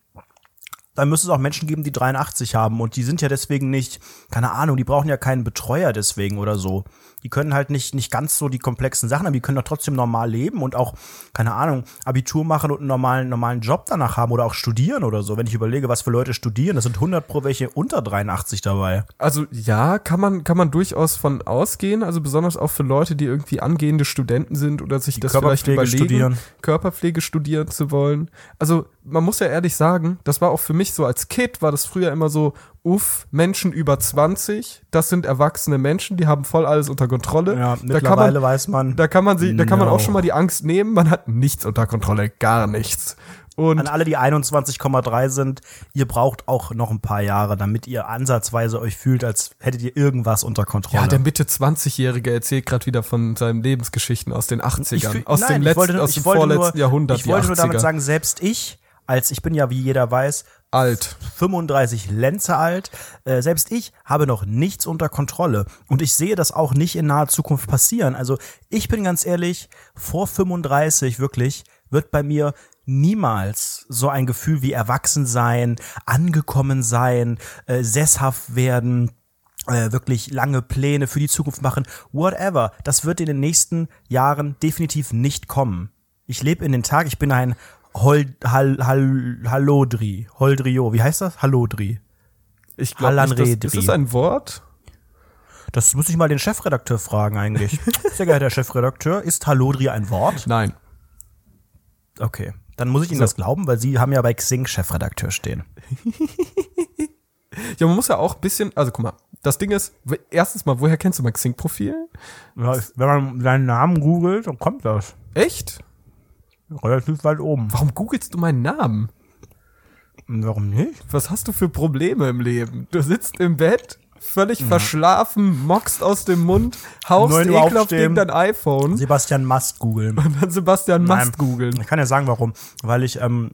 dann müsste es auch Menschen geben, die 83 haben. Und die sind ja deswegen nicht, keine Ahnung, die brauchen ja keinen Betreuer deswegen oder so. Die können halt nicht, nicht ganz so die komplexen Sachen, aber die können doch trotzdem normal leben und auch, keine Ahnung, Abitur machen und einen normalen, normalen Job danach haben oder auch studieren oder so. Wenn ich überlege, was für Leute studieren, das sind 100 pro welche unter 83 dabei. Also ja, kann man, kann man durchaus von ausgehen, also besonders auch für Leute, die irgendwie angehende Studenten sind oder sich das vielleicht Körperpflege überlegen, studieren. Körperpflege studieren zu wollen. Also man muss ja ehrlich sagen, das war auch für mich so als Kid, war das früher immer so, uff, Menschen über 20, das sind erwachsene Menschen, die haben voll alles unter Kontrolle. Ja, da kann mittlerweile man, weiß man. da kann man sich, da kann man auch schon mal die Angst nehmen, man hat nichts unter Kontrolle, gar nichts. Und An alle, die 21,3 sind, ihr braucht auch noch ein paar Jahre, damit ihr ansatzweise euch fühlt, als hättet ihr irgendwas unter Kontrolle. ja, der Mitte 20-Jährige erzählt gerade wieder von seinen Lebensgeschichten aus den 80ern, fühl- aus nein, dem ich letzten, wollte aus dem vorletzten nur, Jahrhundert, Ich wollte nur 80er. damit sagen, selbst ich, als ich bin ja, wie jeder weiß, alt. 35 Lenze alt, äh, selbst ich habe noch nichts unter Kontrolle. Und ich sehe das auch nicht in naher Zukunft passieren. Also ich bin ganz ehrlich, vor 35 wirklich wird bei mir niemals so ein Gefühl wie erwachsen sein, angekommen sein, äh, sesshaft werden, äh, wirklich lange Pläne für die Zukunft machen, whatever. Das wird in den nächsten Jahren definitiv nicht kommen. Ich lebe in den Tag, ich bin ein Hol, Hal, Hal, Hallodri, Holdrio, wie heißt das? Hallodri. Ich glaube, ist, das, ein Wort? Das muss ich mal den Chefredakteur fragen eigentlich. Sehr geehrter Chefredakteur, ist Hallodri ein Wort? Nein. Okay, dann muss ich Ihnen So. das glauben, weil Sie haben ja bei Xing Chefredakteur stehen. Ja, man muss ja auch ein bisschen, also guck mal, das Ding ist, erstens mal, woher kennst du mein Xing-Profil? Ja, wenn man seinen Namen googelt, dann kommt das. Echt? Relativ weit oben. Warum googelst du meinen Namen? Warum nicht? Was hast du für Probleme im Leben? Du sitzt im Bett, völlig verschlafen, mockst aus dem Mund, haust ekelhaft gegen dein iPhone Sebastian Mast googeln. und dann Sebastian. Mast googeln. Ich kann ja sagen, warum. Weil ich ähm,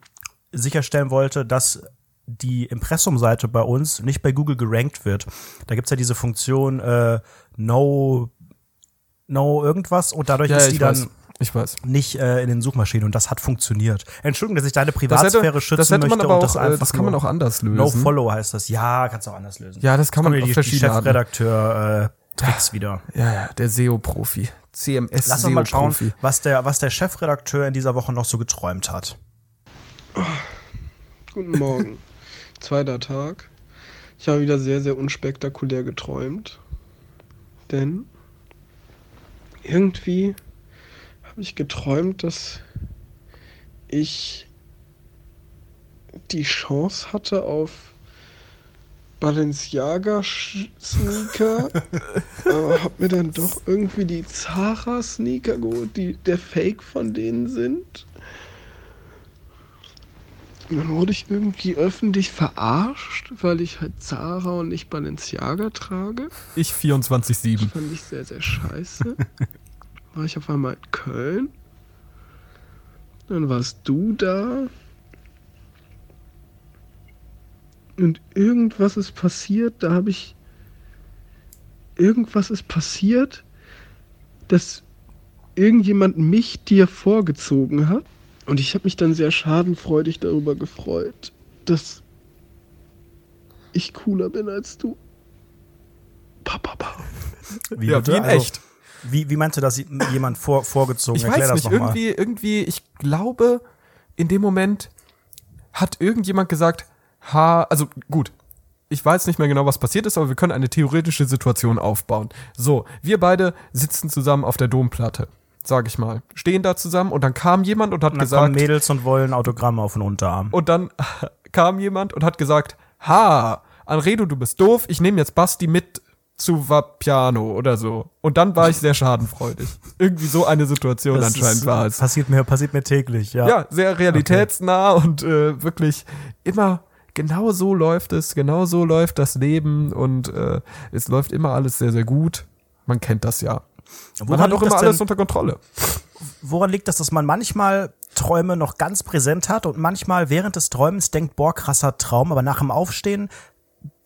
sicherstellen wollte, dass die Impressumseite bei uns nicht bei Google gerankt wird. Da gibt's ja diese Funktion äh, No, No irgendwas und dadurch Ja, ist die dann weiß. Ich weiß. nicht äh, in den Suchmaschinen und das hat funktioniert. Entschuldigung, dass ich deine Das Privatsphäre hätte, schützen das hätte man möchte aber und auch, das äh, einfach das kann man auch anders lösen. No Follow heißt das. Ja, kannst du auch anders lösen. Ja, das kann man auf die, die verschiedene Arten. Chefredakteur äh, Tricks wieder. Ja, ja, der SEO-Profi. CMS Lass uns mal schauen, was der, was der Chefredakteur in dieser Woche noch so geträumt hat. Guten Morgen. Zweiter Tag. Ich habe wieder sehr, sehr unspektakulär geträumt. Denn irgendwie habe ich geträumt, dass ich die Chance hatte auf Balenciaga-Sneaker, aber habe mir dann doch irgendwie die Zara-Sneaker geholt, die der Fake von denen sind. Und dann wurde ich irgendwie öffentlich verarscht, weil ich halt Zara und nicht Balenciaga trage. Ich 24-7. Fand ich sehr, sehr scheiße. War ich auf einmal in Köln. Dann warst du da. Und irgendwas ist passiert, da habe ich. Irgendwas ist passiert, dass irgendjemand mich dir vorgezogen hat. Und ich habe mich dann sehr schadenfreudig darüber gefreut, dass ich cooler bin als du. Papa. Wie Ja, wie in Also, echt. Wie, wie meinst du, dass jemand vor, vorgezogen? Ich Erklär weiß das nicht, irgendwie, irgendwie, ich glaube, in dem Moment hat irgendjemand gesagt, ha, also gut, ich weiß nicht mehr genau, was passiert ist, aber wir können eine theoretische Situation aufbauen. So, wir beide sitzen zusammen auf der Domplatte, sag ich mal, stehen da zusammen und dann kam jemand und hat Und dann gesagt, kommen Mädels und wollen Autogramme auf den Unterarm. und dann kam jemand und hat gesagt, ha, Anredo, du bist doof, ich nehme jetzt Basti mit zu Vapiano oder so. Und dann war ich sehr schadenfreudig. Irgendwie so eine Situation Das anscheinend ist, war es. Passiert mir, passiert mir täglich, ja. Ja, sehr realitätsnah und äh, wirklich immer genau so läuft es, genau so läuft das Leben und äh, es läuft immer alles sehr, sehr gut. Man kennt das ja. Man Woran hat auch immer alles unter Kontrolle. Woran liegt das, dass man manchmal Träume noch ganz präsent hat und manchmal während des Träumens denkt, boah, krasser Traum, aber nach dem Aufstehen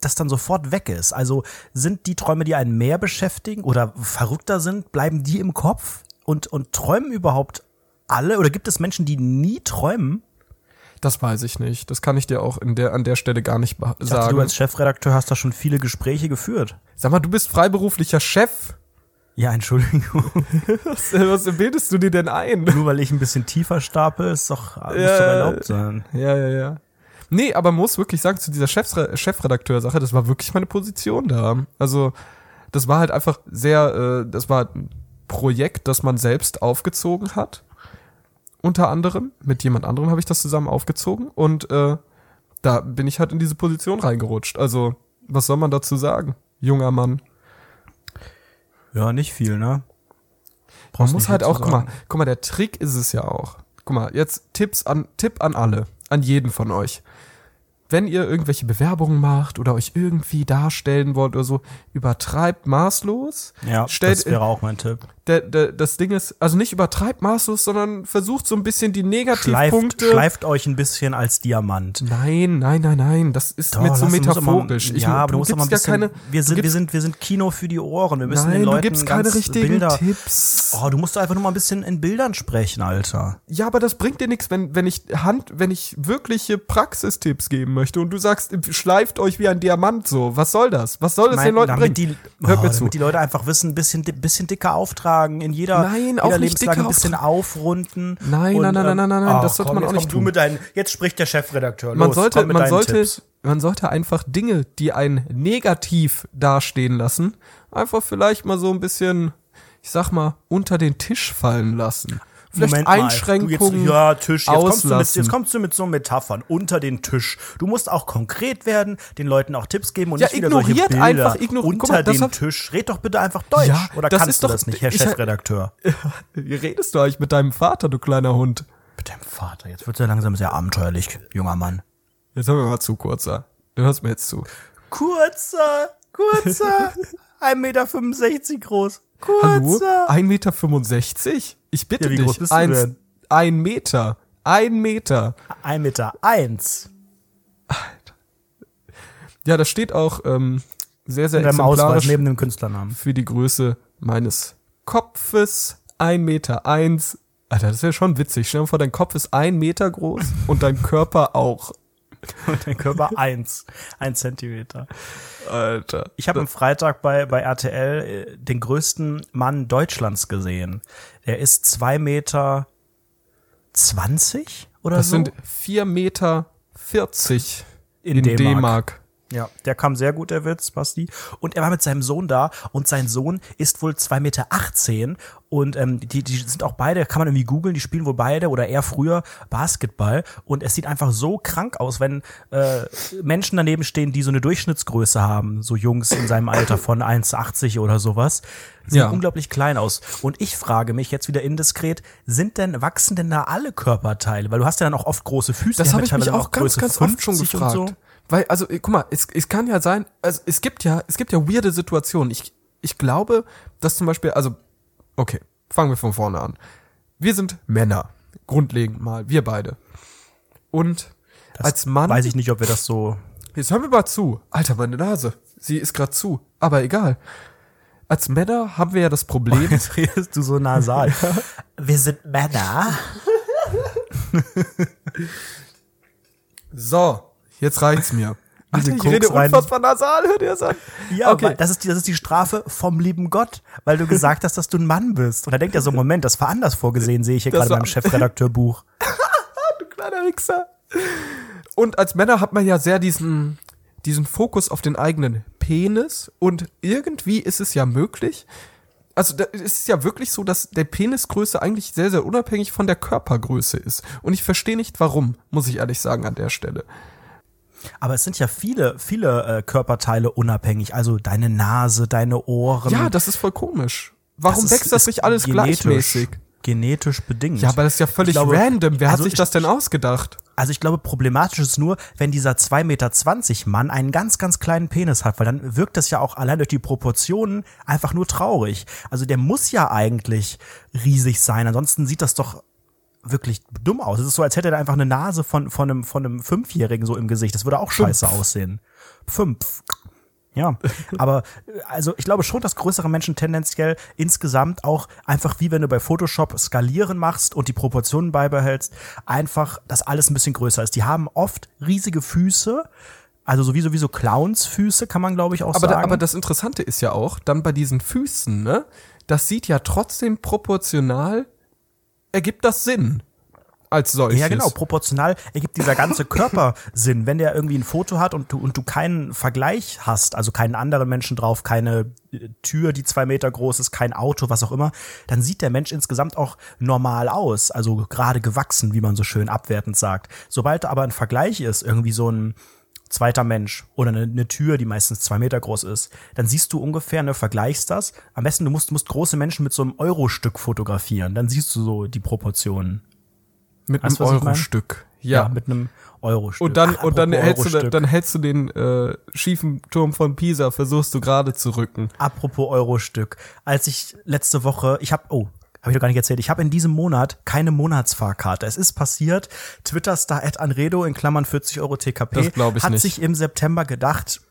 das dann sofort weg ist? Also sind die Träume, die einen mehr beschäftigen oder verrückter sind, bleiben die im Kopf und, und träumen überhaupt alle? Oder gibt es Menschen, die nie träumen? Das weiß ich nicht. Das kann ich dir auch in der, an der Stelle gar nicht Ich dachte, sagen. du als Chefredakteur hast da schon viele Gespräche geführt. Sag mal, du bist freiberuflicher Chef. Ja, Entschuldigung. Was, was bildest du dir denn ein? Nur weil ich ein bisschen tiefer stapel, ist doch, muss Ja. doch erlaubt sein. Ja, ja, ja. Nee, aber man muss wirklich sagen, zu dieser Chefsre Chefredakteur-Sache, das war wirklich meine Position da. Also, das war halt einfach sehr, äh, das war ein Projekt, das man selbst aufgezogen hat. Unter anderem. Mit jemand anderem habe ich das zusammen aufgezogen. Und äh, da bin ich halt in diese Position reingerutscht. Also, was soll man dazu sagen? Junger Mann. Ja, nicht viel, ne? Man Brauchst muss nicht halt auch, guck mal, guck mal, der Trick ist es ja auch. Guck mal, jetzt Tipps an, Tipp an alle, an jeden von euch. Wenn ihr irgendwelche Bewerbungen macht oder euch irgendwie darstellen wollt oder so, übertreibt maßlos. Ja, stellt, das wäre auch mein Tipp. Der, der, das Ding ist, also nicht übertreibt maßlos, sondern versucht so ein bisschen die Schleift, Negativpunkte. schleift euch ein bisschen als Diamant. Nein, nein, nein, nein, das ist Doch, zu du musst metaphorisch. Ich- ja, aber du musst immer ein bisschen. keine, wir, sind, wir, sind, wir sind Kino für die Ohren. Wir müssen den Nein, Leuten du gibst keine richtigen Bilder. Tipps. Oh, du musst einfach nur mal ein bisschen in Bildern sprechen, Alter. Ja, aber das bringt dir nichts, wenn, wenn ich Hand, wenn ich wirkliche Praxistipps geben möchte und du sagst, schleift euch wie ein Diamant so. Was soll das? Was soll das den Leuten bringen? die, Hört oh, mir zu. damit die Leute einfach wissen, ein bisschen, bisschen dicker auftragen, in jeder, Nein, jeder auch nicht Lebenslage ein bisschen aufrunden. Nein, Und, nein, nein, ähm, nein, nein, nein, oh, das sollte komm, man auch nicht tun. Deinen, jetzt spricht der Chefredakteur. man Los, sollte, komm mit man sollte, Tipps. man sollte einfach Dinge, die einen negativ dastehen lassen, einfach vielleicht mal so ein bisschen, ich sag mal, unter den Tisch fallen lassen. Vielleicht Moment mal, Einschränkungen. Du jetzt, ja, Tisch. Jetzt kommst, du mit, jetzt kommst du mit so Metaphern unter den Tisch. Du musst auch konkret werden, den Leuten auch Tipps geben und Ja, nicht wieder solche ignoriert Bilder einfach, ignor- unter mal, den hat- Tisch. Red doch bitte einfach Deutsch. Ja, Oder das kannst ist du doch- das nicht, Herr ich- Chefredakteur? Wie redest du eigentlich mit deinem Vater, du kleiner Hund? Mit deinem Vater. Jetzt wird ja langsam sehr abenteuerlich, junger Mann. Jetzt hör mir mal zu, kurzer. Du hörst mir jetzt zu. Kurzer, kurzer, 1,65 Meter groß. Hallo? Kurzer. 1,65 Meter? Ich bitte Ja, wie dich. groß bist du Eins- denn? Ein Meter. Ein Meter. 1,1 Meter. Eins. Ja, das steht auch ähm, sehr, sehr deinem Ausweis exemplarisch neben dem Künstlernamen. für die Größe meines Kopfes. Ein Meter eins. Alter, das wäre schon witzig. Stell dir vor, dein Kopf ist ein Meter groß und dein Körper auch. Und dein Körper eins. Ein Zentimeter. Alter. Ich habe am Freitag bei, bei RTL äh, den größten Mann Deutschlands gesehen. Der ist zwei Meter zwanzig oder Das so. sind vier Meter vierzig In in D-Mark. D-Mark. ja, der kam sehr gut, der Witz, Basti. Und er war mit seinem Sohn da und sein Sohn ist wohl zwei Meter achtzehn und ähm, die, die sind auch beide, kann man irgendwie googeln, die spielen wohl beide oder er früher Basketball und es sieht einfach so krank aus, wenn äh, Menschen daneben stehen, die so eine Durchschnittsgröße haben, so Jungs in seinem Alter von 1,80 oder sowas. Sehen Ja. unglaublich klein aus. Und ich frage mich jetzt wieder indiskret, sind denn, wachsen denn da alle Körperteile? Weil du hast ja dann auch oft große Füße. Das habe ich mich auch ganz, Größe ganz oft schon 50 und gefragt. so. Weil, also, guck mal, es, es kann ja sein, also es gibt ja, es gibt ja weirde Situationen. Ich, ich glaube, dass zum Beispiel, also, okay, fangen wir von vorne an. Wir sind Männer, grundlegend mal, wir beide. Und als Mann, Weiß ich nicht, ob wir das so. jetzt hör mir mal zu. Alter, meine Nase, sie ist gerade zu, aber egal. Als Männer haben wir ja das Problem, Jetzt redest du so nasal. Wir sind Männer. so, jetzt reicht's mir. Alter, ich Koks rede rein. unfassbar nasal, hört ihr das an? Ja, okay. das ist, die, das ist die Strafe vom lieben Gott, weil du gesagt hast, dass du ein Mann bist. Und da denkt er so, Moment, das war anders vorgesehen, sehe ich hier gerade beim Chefredakteurbuch. du kleiner Wichser. Und als Männer hat man ja sehr diesen, diesen Fokus auf den eigenen Penis und irgendwie ist es ja möglich, also da ist es ja wirklich so, dass der Penisgröße eigentlich sehr, sehr unabhängig von der Körpergröße ist. Und ich verstehe nicht warum, muss ich ehrlich sagen an der Stelle. Aber es sind ja viele, viele äh, Körperteile unabhängig. Also deine Nase, deine Ohren. Ja, das ist voll komisch. Warum ist- wächst das nicht alles genetisch- gleichmäßig? Genetisch bedingt. Ja, aber das ist ja völlig glaube- random. Wer also hat sich ich- das denn ausgedacht? Also ich glaube, problematisch ist nur, wenn dieser 2,20 Meter Mann einen ganz, ganz kleinen Penis hat, weil dann wirkt das ja auch allein durch die Proportionen einfach nur traurig. Also der muss ja eigentlich riesig sein, ansonsten sieht das doch wirklich dumm aus. Es ist so, als hätte er einfach eine Nase von, von, einem, von einem Fünfjährigen so im Gesicht. Das würde auch scheiße aussehen. Fünf. Ja, aber also ich glaube schon, dass größere Menschen tendenziell insgesamt auch einfach wie wenn du bei Photoshop skalieren machst und die Proportionen beibehältst, einfach das alles ein bisschen größer ist. Die haben oft riesige Füße, also sowieso wie so Clownsfüße, kann man glaube ich auch Aber, sagen. aber das Interessante ist ja auch, dann bei diesen Füßen, ne? Das sieht ja trotzdem proportional, ergibt das Sinn. Als solches. Ja, genau, proportional ergibt dieser ganze Körper Sinn. Wenn der irgendwie ein Foto hat und du, und du keinen Vergleich hast, also keinen anderen Menschen drauf, keine äh, Tür, die zwei Meter groß ist, kein Auto, was auch immer, dann sieht der Mensch insgesamt auch normal aus, also gerade gewachsen, wie man so schön abwertend sagt. Sobald aber ein Vergleich ist, irgendwie so ein zweiter Mensch oder eine, eine Tür, die meistens zwei Meter groß ist, dann siehst du ungefähr, ne, vergleichst das. Am besten, du musst, musst große Menschen mit so einem Euro-Stück fotografieren, dann siehst du so die Proportionen. Mit Weißt einem? Euro-Stück. Ja, Ja. mit einem Euro-Stück. und dann, Ach, und dann hältst, du, dann hältst du den äh, schiefen Turm von Pisa, versuchst du gerade zu rücken. Apropos Euro-Stück. Als ich letzte Woche, ich habe, oh, habe ich doch gar nicht erzählt, ich habe in diesem Monat keine Monatsfahrkarte. Es ist passiert, Twitter-Star at Anredo in Klammern 40 Euro TKP Das ich hat nicht. sich im September gedacht,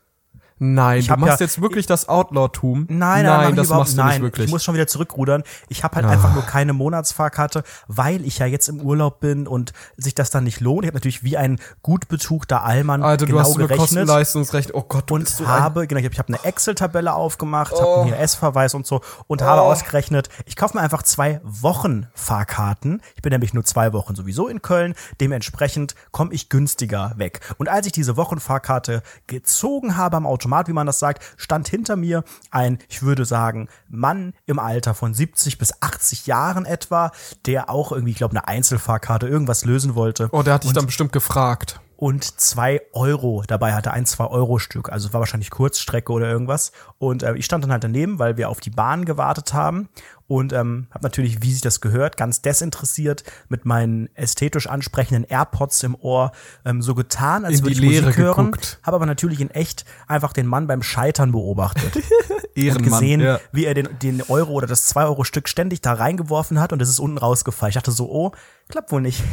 Nein, du hab machst ja- jetzt wirklich das Outlaw-Tum. Nein, nein, nein ich das machst du nein, nicht wirklich. Ich muss schon wieder zurückrudern. Ich habe halt Ah. einfach nur keine Monatsfahrkarte, weil ich ja jetzt im Urlaub bin und sich das dann nicht lohnt. Ich habe natürlich wie ein gut betuchter Allmann Alter, du genau hast so eine gerechnet Kostenleistungsrecht. Oh Gott, du und bist so habe, genau, ich habe ich hab eine Excel-Tabelle aufgemacht, Oh. habe einen IRS-Verweis und so und habe ausgerechnet, ich kaufe mir einfach zwei Wochen Fahrkarten. Ich bin nämlich nur zwei Wochen sowieso in Köln, dementsprechend komme ich günstiger weg. Und als ich diese Wochenfahrkarte gezogen habe am Automat, wie man das sagt, stand hinter mir ein, ich würde sagen, Mann im Alter von 70 bis 80 Jahren etwa, der auch irgendwie, ich glaube, eine Einzelfahrkarte irgendwas lösen wollte Oh, der hat dich dann bestimmt gefragt. und zwei Euro dabei hatte, ein zwei Euro Stück, also war wahrscheinlich Kurzstrecke oder irgendwas. Und äh, ich stand dann halt daneben, weil wir auf die Bahn gewartet haben und ähm, habe natürlich, wie sich das gehört, ganz desinteressiert mit meinen ästhetisch ansprechenden AirPods im Ohr ähm, so getan, als In würde ich Leere Musik hören, geguckt. habe aber natürlich in echt einfach den Mann beim Scheitern beobachtet und gesehen, ja. wie er den, den Euro oder das 2-Euro-Stück ständig da reingeworfen hat und es ist unten rausgefallen. Ich dachte so, oh, klappt wohl nicht.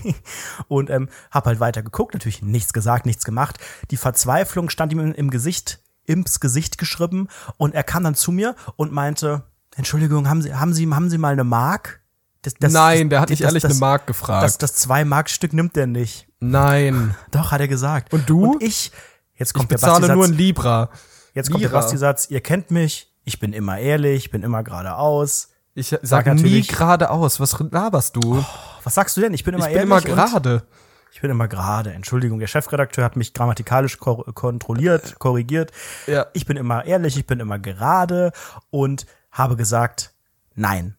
und ähm, hab halt weiter geguckt, natürlich nichts gesagt, nichts gemacht. Die Verzweiflung stand ihm im, im Gesicht, ins Gesicht geschrieben und er kam dann zu mir und meinte, Entschuldigung, haben Sie, haben Sie, haben Sie mal eine Mark? Das, das, Nein, der hat dich ehrlich das- eine Mark gefragt. Das, das Zwei-Mark-Stück nimmt der nicht. Nein. Doch, hat er gesagt. Und du? Und ich, jetzt Ich kommt der bezahle Basti-Satz. nur ein Libra. Jetzt kommt der Lira. Basti-Satz, ihr kennt mich, ich bin immer ehrlich, ich bin immer geradeaus. Ich sag nie natürlich- geradeaus. Was laberst du? Was sagst du denn? Ich bin immer ich bin ehrlich. immer und- gerade. Ich bin immer gerade. Entschuldigung, der Chefredakteur hat mich grammatikalisch kontrolliert, korrigiert. Ja. Ich bin immer ehrlich, ich bin immer gerade und habe gesagt, nein.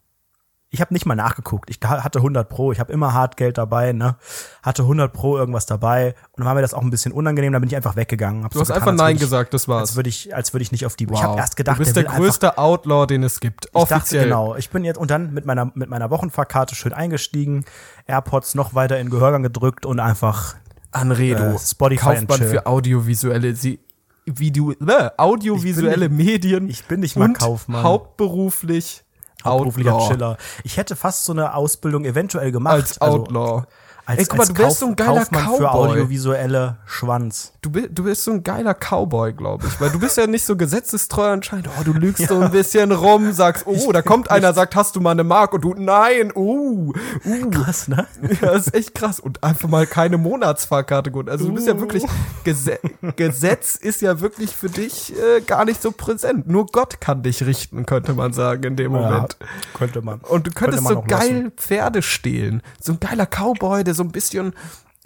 Ich habe nicht mal nachgeguckt. Ich ha- hatte 100 Pro, ich habe immer Hartgeld dabei, ne? Hatte 100 Pro irgendwas dabei und dann war mir das auch ein bisschen unangenehm, dann bin ich einfach weggegangen. Hab Du so hast getan, einfach Nein ich, gesagt, das war's. Als würde ich, als würde ich nicht auf die. Ich Wow. habe erst gedacht, du bist der, einfach größte Outlaw, den es gibt. ich dachte, Offiziell. genau, ich bin jetzt und dann mit meiner mit meiner Wochenfahrkarte schön eingestiegen, AirPods noch weiter in Gehörgang gedrückt und einfach Anredo. Äh, Spotify Kauft and man chill. für audiovisuelle Sie Video, äh, audiovisuelle Ich bin Medien. ich bin nicht mal und Kaufmann. Hauptberuflich hauptberuflicher Outlaw. Chiller. Ich hätte fast so eine Ausbildung eventuell gemacht. Als also Outlaw. Als, Ey, guck mal, du wärst so ein geiler Kaufmann für Cowboy. audiovisuelle Schwanz. Du, bi- du bist so ein geiler Cowboy, glaube ich. Weil du bist ja nicht so gesetzestreu anscheinend. Oh, du lügst so ein bisschen rum, sagst, oh, da kommt einer, sagt, hast du mal eine Mark? Und du, nein, uh, uh. Krass, ne? Ja, das ist echt krass. Und einfach mal keine Monatsfahrkarte gut. Also du bist ja wirklich, Gese Gesetz ist ja wirklich für dich äh, gar nicht so präsent. Nur Gott kann dich richten, könnte man sagen in dem Moment. Ja, könnte man. Und du könntest man so geil lassen. Pferde stehlen. So ein geiler Cowboy, der so ein bisschen,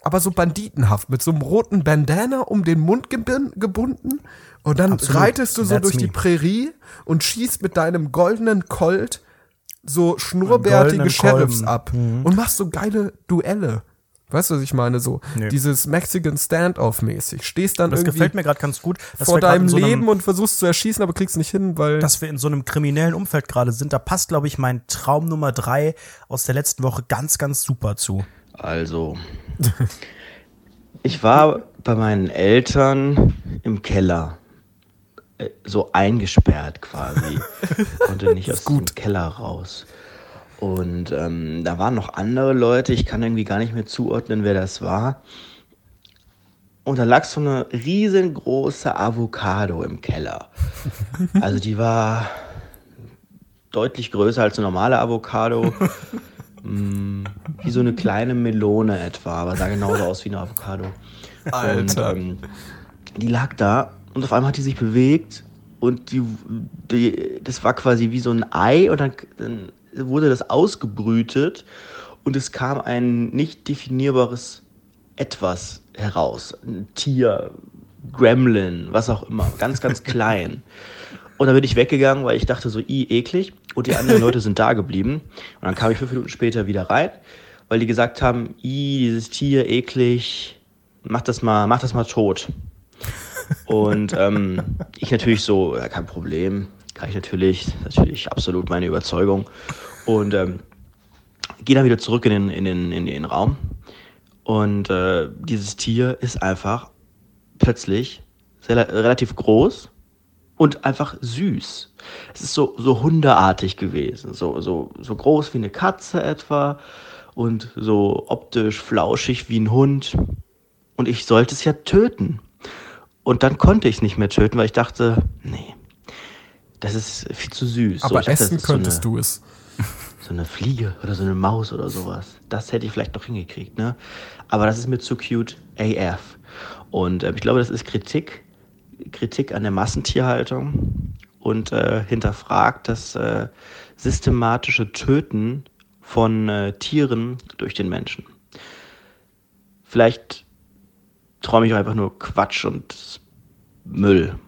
aber so banditenhaft, mit so einem roten Bandana um den Mund gebunden. Und dann Absolut. reitest du so That's durch die me. Prärie und schießt mit deinem goldenen Colt so schnurrbärtige Sheriffs Kolben. ab und machst so geile Duelle. Weißt du, was ich meine? So Nee. dieses Mexican Standoff-mäßig. Stehst dann Das irgendwie gefällt mir gerade ganz gut, vor deinem in so Leben und versuchst zu erschießen, aber kriegst nicht hin, weil dass wir in so einem kriminellen Umfeld gerade sind. Da passt, glaube ich, mein Traum Nummer drei aus der letzten Woche ganz, ganz super zu. Also, ich war bei meinen Eltern im Keller. Äh, So eingesperrt quasi. Konnte nicht aus dem Keller raus. Und ähm, da waren noch andere Leute, ich kann irgendwie gar nicht mehr zuordnen, wer das war. Und da lag so eine riesengroße Avocado im Keller. Also die war deutlich größer als eine normale Avocado. Mm, wie so eine kleine Melone etwa, aber sah genauso aus wie eine Avocado. Alter. Und ähm, die lag da und auf einmal hat die sich bewegt und die, die, das war quasi wie so ein Ei und dann, dann wurde das ausgebrütet und es kam ein nicht definierbares Etwas heraus. Ein Tier, Gremlin, was auch immer, ganz, ganz klein. Und dann bin ich weggegangen, weil ich dachte so, i, eklig. Und die anderen Leute sind da geblieben. Und dann kam ich fünf Minuten später wieder rein, weil die gesagt haben, i, dieses Tier, eklig, mach das mal, mach das mal tot. Und ähm, ich natürlich so, ja, kein Problem, kann ich natürlich, natürlich absolut meine Überzeugung. Und ähm, gehe dann wieder zurück in den, in den, in den Raum. Und äh, dieses Tier ist einfach plötzlich sehr, relativ groß und einfach süß. Es ist so, so hundeartig gewesen, so, so, so groß wie eine Katze etwa und so optisch flauschig wie ein Hund. Und ich sollte es ja töten. Und dann konnte ich es nicht mehr töten, weil ich dachte, nee, das ist viel zu süß. So, aber dachte, das essen ist so eine- könntest du es. so eine Fliege oder so eine Maus oder sowas. Das hätte ich vielleicht noch hingekriegt, ne? Aber das ist mir zu cute AF. Und äh, ich glaube, das ist Kritik, Kritik an der Massentierhaltung und äh, hinterfragt das äh, systematische Töten von äh, Tieren durch den Menschen. Vielleicht träume ich auch einfach nur Quatsch und Müll.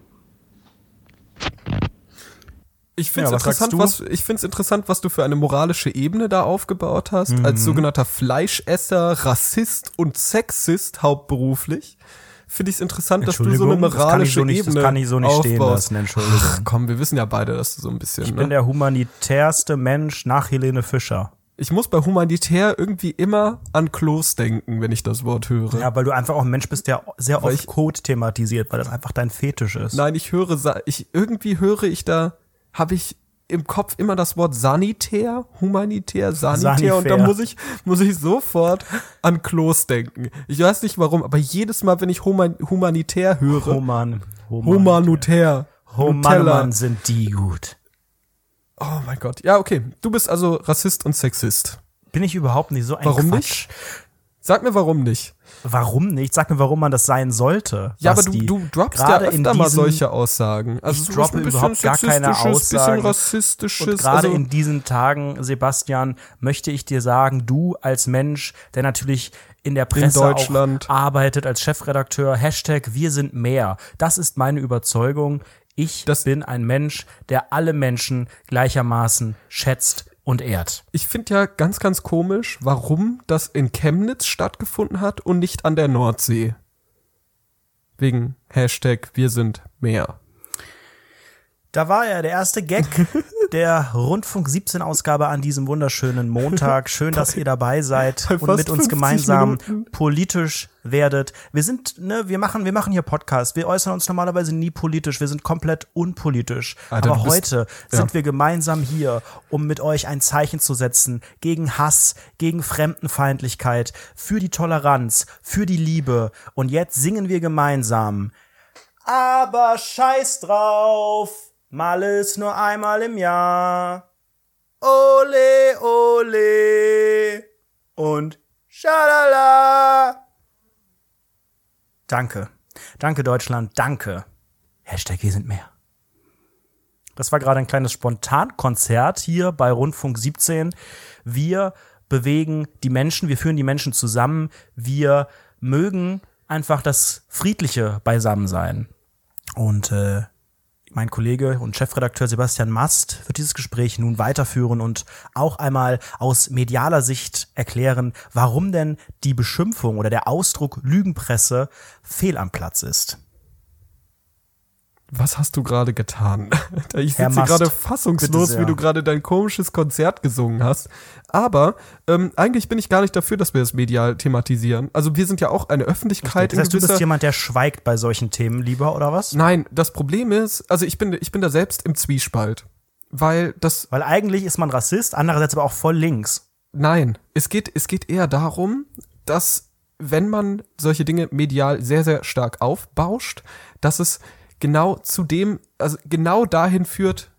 Ich finde es Ja, interessant, was, ich find's interessant, was du für eine moralische Ebene da aufgebaut hast, Mhm. als sogenannter Fleischesser, Rassist und Sexist hauptberuflich. Finde ich es interessant, dass du so eine moralische so nicht- das kann ich so nicht stehen aufbaust. lassen, Entschuldigung. Ach, komm, wir wissen ja beide, dass du so ein bisschen. Ich ne? bin der humanitärste Mensch nach Helene Fischer. ich muss bei humanitär irgendwie immer an Klos denken, wenn ich das Wort höre. Ja, weil du einfach auch ein Mensch bist, der sehr Weil oft ich- Code thematisiert, weil das einfach dein Fetisch ist. Nein, ich höre, ich irgendwie höre ich da, habe ich im Kopf immer das Wort sanitär, humanitär, sanitär und da Sanifair. muss ich muss ich sofort an Klos denken. Ich weiß nicht warum, aber jedes Mal, wenn ich human, humanitär höre, Human. humanitär, Human Nutella. Mann sind die gut. Oh mein Gott. Ja, okay. Du bist also Rassist und Sexist. Bin ich überhaupt nicht so ein Warum Quatsch. nicht? Sag mir warum nicht. Warum nicht? Sag mir, warum man das sein sollte. Ja, aber du, du droppst ja Gerade öfter in mal solche Aussagen. Also Ich droppe überhaupt gar keine Aussagen. bisschen rassistisches. Und gerade also, in diesen Tagen, Sebastian, möchte ich dir sagen, du als Mensch, der natürlich in der Presse Deutschland. auch arbeitet, als Chefredakteur, Hashtag Wir sind mehr. Das ist meine Überzeugung. Ich Das- bin ein Mensch, der alle Menschen gleichermaßen schätzt und ehrt. Ich finde ja ganz, ganz komisch, warum das in Chemnitz stattgefunden hat und nicht an der Nordsee. Wegen Hashtag Wir sind mehr. Da war er, der erste Gag der Rundfunk 17 Ausgabe an diesem wunderschönen Montag. Schön, dass ihr dabei seid und mit uns 50 gemeinsam Minuten. politisch werdet. Wir sind, ne, wir machen, wir machen hier Podcast. Wir äußern uns normalerweise nie politisch. Wir sind komplett unpolitisch. Alter, Aber du bist- heute ja. sind wir gemeinsam hier, um mit euch ein Zeichen zu setzen gegen Hass, gegen Fremdenfeindlichkeit, für die Toleranz, für die Liebe. Und jetzt singen wir gemeinsam. Aber scheiß drauf, mal ist nur einmal im Jahr. Ole, ole und schalala. Danke. Danke Deutschland, danke. Hashtag wir sind mehr. Das war gerade ein kleines Spontankonzert hier bei Rundfunk 17. Wir bewegen die Menschen, wir führen die Menschen zusammen. Wir mögen einfach das friedliche Beisammensein. Und äh, Mein Kollege und Chefredakteur Sebastian Mast wird dieses Gespräch nun weiterführen und auch einmal aus medialer Sicht erklären, warum denn die Beschimpfung oder der Ausdruck Lügenpresse fehl am Platz ist. Was hast du gerade getan? Ich sitze gerade fassungslos, wie du gerade dein komisches Konzert gesungen hast. Aber ähm, eigentlich bin ich gar nicht dafür, dass wir das medial thematisieren. Also wir sind ja auch eine Öffentlichkeit. Das heißt, du bist jemand, der schweigt bei solchen Themen lieber, oder was? Nein, das Problem ist, also ich bin, ich bin da selbst im Zwiespalt. Weil das, Weil eigentlich ist man Rassist, andererseits aber auch voll links. nein, es geht, es geht eher darum, dass wenn man solche Dinge medial sehr, sehr stark aufbauscht, dass es genau zu dem, also genau dahin führt,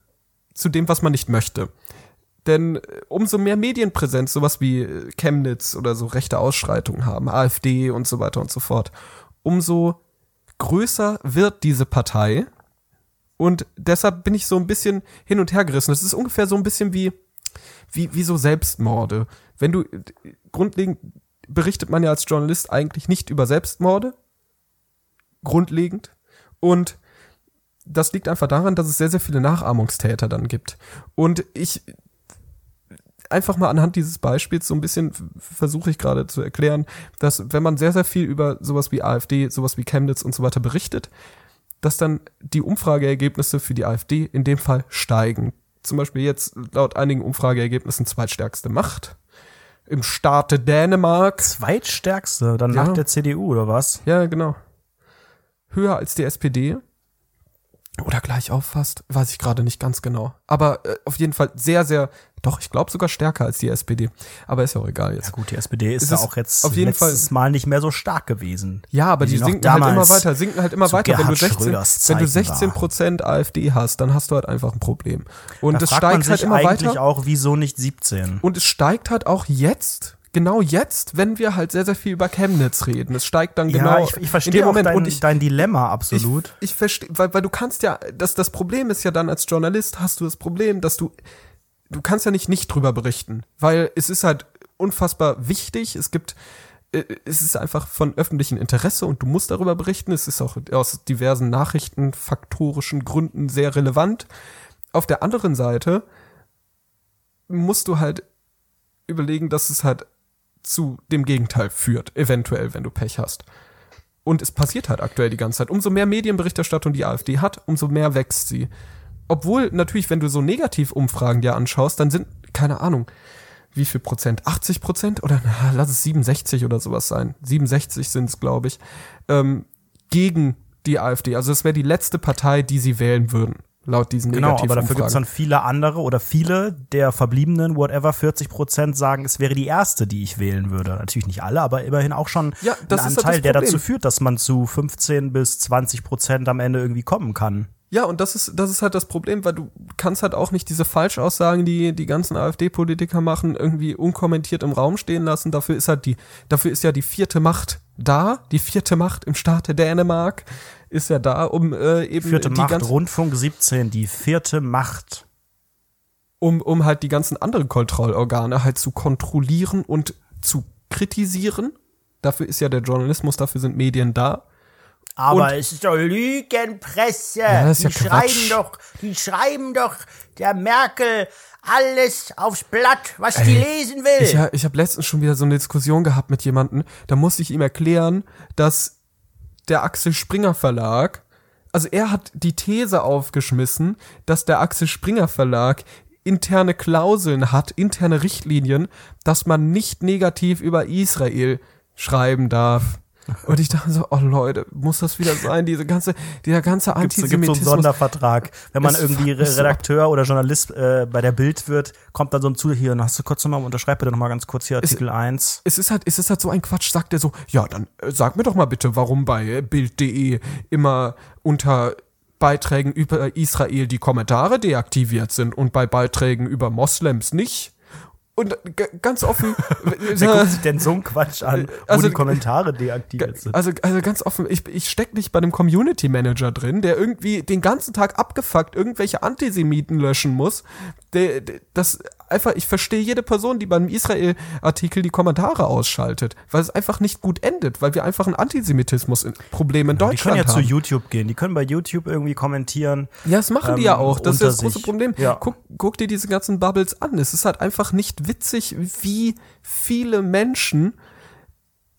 zu dem, was man nicht möchte. Denn äh, umso mehr Medienpräsenz sowas wie äh, Chemnitz oder so rechte Ausschreitungen haben, AfD und so weiter und so fort, umso größer wird diese Partei. Und deshalb bin ich so ein bisschen hin und her gerissen. Es ist ungefähr so ein bisschen wie, wie, wie so Selbstmorde. Wenn du, grundlegend berichtet man ja als Journalist eigentlich nicht über Selbstmorde. Grundlegend. Und das liegt einfach daran, dass es sehr, sehr viele Nachahmungstäter dann gibt. Und ich einfach mal anhand dieses Beispiels so ein bisschen versuche ich gerade zu erklären, dass wenn man sehr, sehr viel über sowas wie AfD, sowas wie Chemnitz und so weiter berichtet, dass dann die Umfrageergebnisse für die AfD in dem Fall steigen. Zum Beispiel jetzt laut einigen Umfrageergebnissen zweitstärkste Macht. Im Staate Dänemark. Zweitstärkste, dann Ja. nach der CDU, oder was? Ja, genau. Höher als die SPD. Oder gleich auf fast, weiß ich gerade nicht ganz genau. Aber äh, auf jeden Fall sehr, sehr, doch, ich glaube sogar stärker als die SPD. Aber ist ja auch egal Ja jetzt. gut, die SPD ist Es ja ist auch jetzt auf jeden letztes Mal nicht mehr so stark gewesen. Ja, aber die noch sinken halt immer weiter, sinken halt immer weiter. Wenn du Gerhard 16, Schröders wenn du Zeiten 16 Prozent AfD hast, dann hast du halt einfach ein Problem. Und Da es steigt halt immer eigentlich weiter. auch, wieso nicht 17? Und es steigt halt auch jetzt, genau jetzt, wenn wir halt sehr, sehr viel über Chemnitz reden. Es steigt dann genau ja, ich, ich dem verstehe auch Moment. dein, und ich, dein Dilemma absolut. Ich, ich verstehe, weil, weil du kannst ja, das, das Problem ist ja dann als Journalist hast du das Problem, dass du, du kannst ja nicht nicht drüber berichten, weil es ist halt unfassbar wichtig. Es gibt, äh, es ist einfach von öffentlichem Interesse und du musst darüber berichten. Es ist auch aus diversen nachrichtenfaktorischen Gründen sehr relevant. Auf der anderen Seite musst du halt überlegen, dass es halt zu dem Gegenteil führt, eventuell, wenn du Pech hast. Und es passiert halt aktuell die ganze Zeit. Umso mehr Medienberichterstattung die AfD hat, umso mehr wächst sie. Obwohl natürlich, wenn du so Negativumfragen dir anschaust, dann sind, keine Ahnung, wie viel Prozent? 80 Prozent? Oder na, lass es 67 oder sowas sein. 67 sind es, glaube ich, ähm, gegen die AfD. Also es wäre die letzte Partei, die sie wählen würden, laut diesen Genau, aber dafür gibt es dann viele andere oder viele der verbliebenen, whatever, 40 Prozent sagen, es wäre die erste, die ich wählen würde. Natürlich nicht alle, aber immerhin auch schon Ja, das ein ist halt Anteil, das der dazu führt, dass man zu 15 bis 20 Prozent am Ende irgendwie kommen kann. Ja, und das ist, das ist halt das Problem, weil du kannst halt auch nicht diese Falschaussagen, die die ganzen AfD-Politiker machen, irgendwie unkommentiert im Raum stehen lassen. Dafür ist halt die, dafür ist ja die vierte Macht da. Die vierte Macht im Staate Dänemark ist ja da, um äh, eben Vierte die Macht, Rundfunk 17, die vierte Macht. um, um halt die ganzen anderen Kontrollorgane halt zu kontrollieren und zu kritisieren. Dafür ist ja der Journalismus, dafür sind Medien da. Aber Und- es ist doch Lügenpresse. Ja, ist ja die schreiben Quatsch. doch, die schreiben doch der Merkel alles aufs Blatt, was die lesen will. Ich, ich habe letztens schon wieder so eine Diskussion gehabt mit jemandem, da musste ich ihm erklären, dass der Axel Springer Verlag, also er hat die These aufgeschmissen, dass der Axel Springer Verlag interne Klauseln hat, interne Richtlinien, dass man nicht negativ über Israel schreiben darf. Und ich dachte so, oh Leute, muss das wieder sein, diese ganze, dieser ganze Gibt es so einen Antisemitismus. Sondervertrag. Wenn man Es irgendwie. Redakteur oder Journalist äh, bei der Bild wird, kommt dann so ein zu hier, und hast du kurz nochmal, unterschreib bitte nochmal ganz kurz hier Artikel 1. es ist halt, es ist halt so ein Quatsch, sagt er so, ja, dann äh, sag mir doch mal bitte, warum bei Bild.de immer unter Beiträgen über Israel die Kommentare deaktiviert sind und bei Beiträgen über Moslems nicht. Und ganz offen, Wer guckt sich denn so einen Quatsch an, wo Also, die Kommentare deaktiviert sind? also, also ganz offen, ich, ich steck nicht bei einem Community Manager drin, der irgendwie den ganzen Tag abgefuckt irgendwelche Antisemiten löschen muss. Der, der, das einfach, ich verstehe jede Person, die beim Israel-Artikel die Kommentare ausschaltet, weil es einfach nicht gut endet, weil wir einfach ein Antisemitismus-Problem in die Deutschland können ja zu haben. YouTube gehen. Die können bei YouTube irgendwie kommentieren. Ja, das machen die ähm, ja auch. Das ist ja das große sich. Problem. Ja. Guck, guck dir diese ganzen Bubbles an. Es ist halt einfach nicht witzig, wie viele Menschen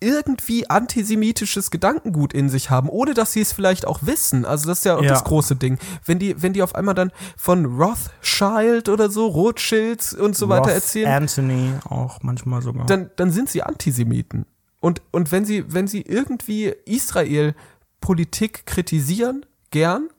irgendwie antisemitisches Gedankengut in sich haben, ohne dass sie es vielleicht auch wissen. Also das ist ja auch Ja. das große Ding. Wenn die, wenn die auf einmal dann von Rothschild oder so, Rothschilds und so weiter Roth erzählen, Anthony auch manchmal sogar. dann, dann sind sie Antisemiten. Und, und wenn sie, wenn sie irgendwie Israel-Politik kritisieren, gern,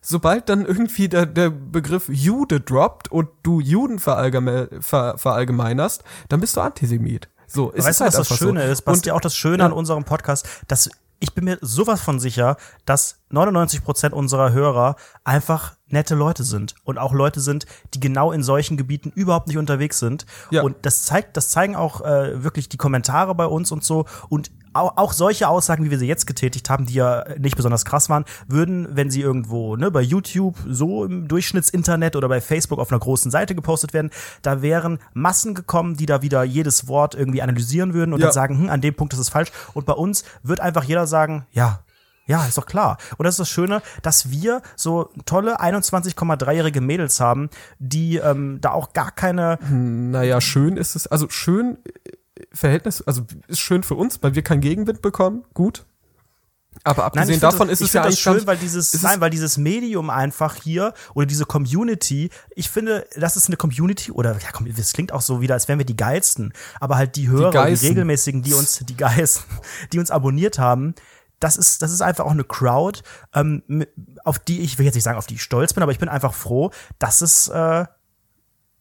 sobald dann irgendwie der, der Begriff Jude droppt und du Juden verallgeme, ver, verallgemeinerst, dann bist du Antisemit. So, es weißt ist du, halt was das Schöne so. ist? Was Und ja auch das Schöne ja. an unserem Podcast, dass ich bin mir sowas von sicher, dass 99 Prozent unserer Hörer einfach nette Leute sind und auch Leute sind, die genau in solchen Gebieten überhaupt nicht unterwegs sind. Ja. Und das zeigt, das zeigen auch äh, wirklich die Kommentare bei uns und so. Und auch, auch solche Aussagen, wie wir sie jetzt getätigt haben, die ja nicht besonders krass waren, würden, wenn sie irgendwo ne, bei YouTube so im Durchschnittsinternet oder bei Facebook auf einer großen Seite gepostet werden, da wären Massen gekommen, die da wieder jedes Wort irgendwie analysieren würden und Ja. dann sagen, hm, an dem Punkt ist es falsch. Und bei uns wird einfach jeder sagen, ja. Ja, ist doch klar. Und das ist das Schöne, dass wir so tolle 21,3-jährige Mädels haben, die ähm, da auch gar keine naja, schön ist es, also schön äh, Verhältnis, also ist schön für uns, weil wir keinen Gegenwind bekommen, gut. Aber abgesehen find davon das, ist es ja eigentlich schön, weil dieses, nein, weil dieses Medium einfach hier oder diese Community, ich finde, das ist eine Community oder ja, komm, das klingt auch so wieder, als wären wir die geilsten, aber halt die Hörer, die, Geißen. regelmäßigen, die uns, die Geißen, die uns abonniert haben. Das ist, das ist einfach auch eine Crowd, ähm, auf die ich will jetzt nicht sagen, auf die ich stolz bin, aber ich bin einfach froh, dass es, äh,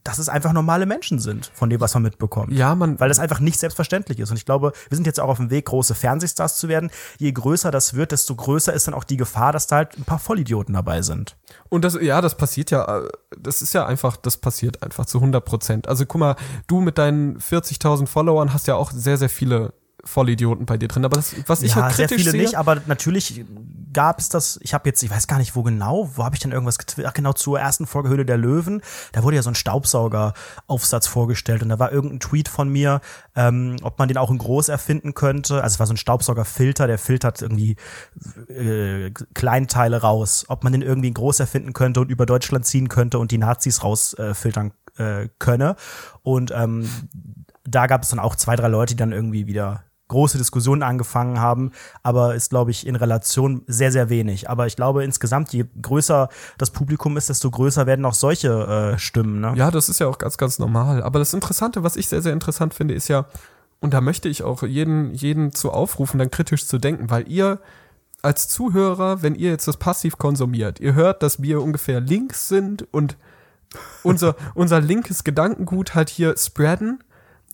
dass es einfach normale Menschen sind, von dem, was man mitbekommt. Ja, man- Weil das einfach nicht selbstverständlich ist. Und ich glaube, wir sind jetzt auch auf dem Weg, große Fernsehstars zu werden. Je größer das wird, desto größer ist dann auch die Gefahr, dass da halt ein paar Vollidioten dabei sind. Und das, ja, das passiert ja, äh, das ist ja einfach, das passiert einfach zu 100 Prozent. Also guck mal, du mit deinen 40.000 Followern hast ja auch sehr, sehr viele Vollidioten bei dir drin. Aber das, was ich ja, halt sehr kritisch viele sehe, nicht, aber natürlich gab es das, ich habe jetzt, ich weiß gar nicht, wo genau, wo habe ich denn irgendwas getwittert? Ach, genau, zur ersten Folge Höhle der Löwen, da wurde ja so ein Staubsaugeraufsatz vorgestellt und da war irgendein Tweet von mir, ähm, ob man den auch in groß erfinden könnte. Also es war so ein Staubsaugerfilter, der filtert irgendwie äh, Kleinteile raus, ob man den irgendwie in groß erfinden könnte und über Deutschland ziehen könnte und die Nazis rausfiltern äh, äh, könne. Und ähm, da gab es dann auch zwei, drei Leute, die dann irgendwie wieder große Diskussionen angefangen haben, aber ist, glaube ich, in Relation sehr, sehr wenig. Aber ich glaube, insgesamt, je größer das Publikum ist, desto größer werden auch solche äh, Stimmen. Ne? Ja, das ist ja auch ganz, ganz normal. Aber das Interessante, was ich sehr, sehr interessant finde, ist ja, und da möchte ich auch jeden, jeden zu aufrufen, dann kritisch zu denken, weil ihr als Zuhörer, wenn ihr jetzt das passiv konsumiert, ihr hört, dass wir ungefähr links sind und unser, unser linkes Gedankengut halt hier spreaden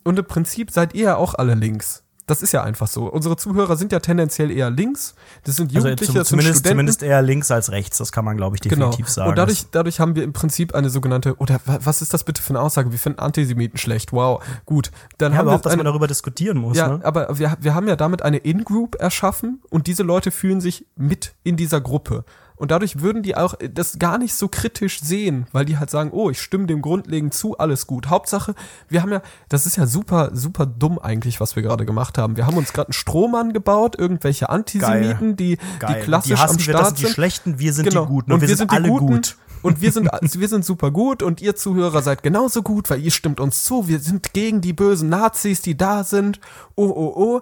und im Prinzip seid ihr ja auch alle links. Das ist ja einfach so. Unsere Zuhörer sind ja tendenziell eher links. Das sind Also Jugendliche, zum, das sind zumindest, Studenten. zumindest eher links als rechts, das kann man, glaube ich, Genau. definitiv sagen. Und dadurch, dadurch haben wir im Prinzip eine sogenannte, oder wa- was ist das bitte für eine Aussage? Wir finden Antisemiten schlecht. Wow, gut. Dann ja, haben überhaupt, wir dass man eine, darüber diskutieren muss. ja, ne? aber wir, wir haben ja damit eine In-Group erschaffen und diese Leute fühlen sich mit in dieser Gruppe. Und dadurch würden die auch das gar nicht so kritisch sehen, weil die halt sagen, oh, ich stimme dem grundlegend zu, alles gut. Hauptsache, wir haben ja, das ist ja super, super dumm eigentlich, was wir gerade gemacht haben. Wir haben uns gerade einen Strohmann gebaut, irgendwelche Antisemiten, die, Geil. die klassisch die hassen am wir, Start das sind die. Schlechten, wir sind Genau. die Guten. Und, wir, sind, alle Guten. gut. Und wir sind, wir sind super gut und ihr Zuhörer seid genauso gut, weil ihr stimmt uns zu. Wir sind gegen die bösen Nazis, die da sind. Oh, oh, oh.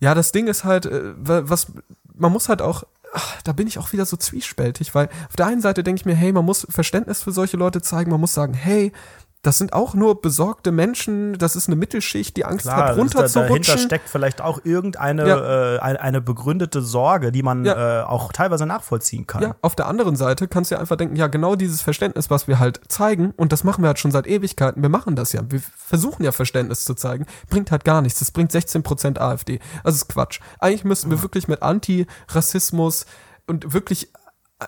Ja, das Ding ist halt, äh, wa- was, man muss halt auch, ach, da bin ich auch wieder so zwiespältig, weil auf der einen Seite denke ich mir, hey, man muss Verständnis für solche Leute zeigen, man muss sagen, hey, das sind auch nur besorgte Menschen, das ist eine Mittelschicht, die Angst Klar, hat, ist da, runterzurutschen. dahinter steckt vielleicht auch irgendeine Ja. äh, eine, eine begründete Sorge, die man Ja. äh, auch teilweise nachvollziehen kann. Ja, auf der anderen Seite kannst du ja einfach denken, ja, genau dieses Verständnis, was wir halt zeigen, und das machen wir halt schon seit Ewigkeiten, wir machen das ja, wir versuchen ja Verständnis zu zeigen, bringt halt gar nichts, das bringt 16% AfD. Also ist Quatsch. Eigentlich müssten wir wirklich mit Antirassismus und wirklich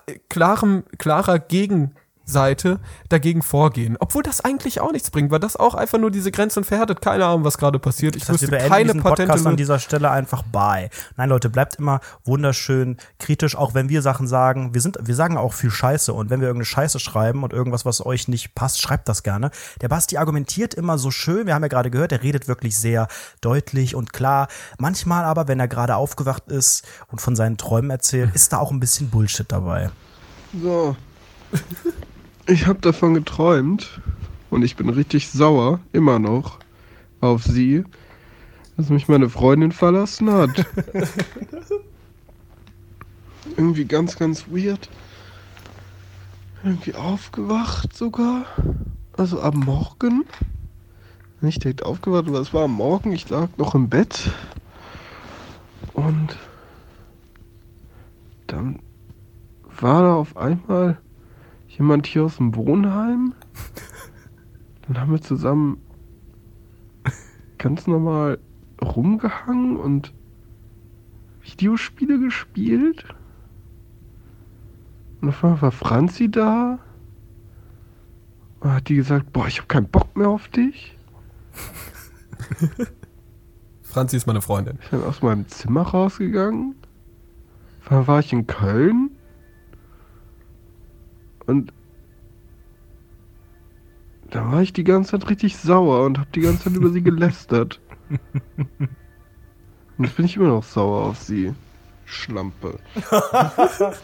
äh, klarem, klarer gegen Seite dagegen vorgehen. Obwohl das eigentlich auch nichts bringt, weil das auch einfach nur diese Grenzen verhärtet. Keine Ahnung, was gerade passiert. Ich Das heißt, wir wüsste beenden keine diesen Patente. Podcast an dieser Stelle einfach bei. Nein, Leute, bleibt immer wunderschön kritisch, auch wenn wir Sachen sagen. Wir sind, wir sagen auch viel Scheiße und wenn wir irgendeine Scheiße schreiben und irgendwas, was euch nicht passt, schreibt das gerne. Der Basti argumentiert immer so schön. Wir haben ja gerade gehört, er redet wirklich sehr deutlich und klar. Manchmal aber, wenn er gerade aufgewacht ist und von seinen Träumen erzählt, ist da auch ein bisschen Bullshit dabei. So. Ich habe davon geträumt und ich bin richtig sauer, immer noch, auf sie, dass mich meine Freundin verlassen hat. Irgendwie ganz, ganz weird. Irgendwie aufgewacht sogar. Also am Morgen. Nicht direkt aufgewacht, aber es war am Morgen. Ich lag noch im Bett. Und dann war da auf einmal jemand hier aus dem Wohnheim. Dann haben wir zusammen ganz normal rumgehangen und Videospiele gespielt. Und auf einmal war Franzi da. Und hat die gesagt, boah, ich habe keinen Bock mehr auf dich. Franzi ist meine Freundin. Ich bin aus meinem Zimmer rausgegangen. Dann war ich in Köln. Und da war ich die ganze Zeit richtig sauer und habe die ganze Zeit über sie gelästert. Und jetzt bin ich immer noch sauer auf sie. Schlampe.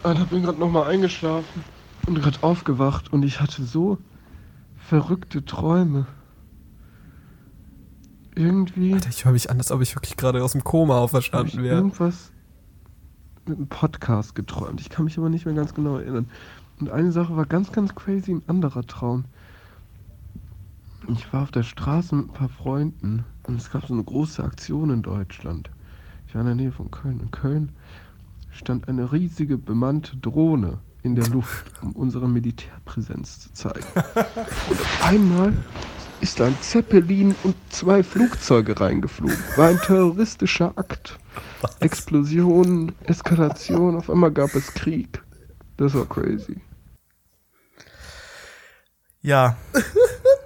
Alter, bin gerade nochmal eingeschlafen und gerade aufgewacht und ich hatte so verrückte Träume. Irgendwie. Alter, ich höre mich an, als ob ich wirklich gerade aus dem Koma auferstanden wäre. irgendwas mit einem Podcast geträumt. Ich kann mich aber nicht mehr ganz genau erinnern. Und eine Sache war ganz, ganz crazy, ein anderer Traum. Ich war auf der Straße mit ein paar Freunden und es gab so eine große Aktion in Deutschland. Ich war in der Nähe von Köln. In Köln stand eine riesige bemannte Drohne in der Luft, um unsere Militärpräsenz zu zeigen. Und auf einmal ist ein Zeppelin und zwei Flugzeuge reingeflogen. War ein terroristischer Akt. Explosionen, Eskalation, auf einmal gab es Krieg. Das war crazy. Ja,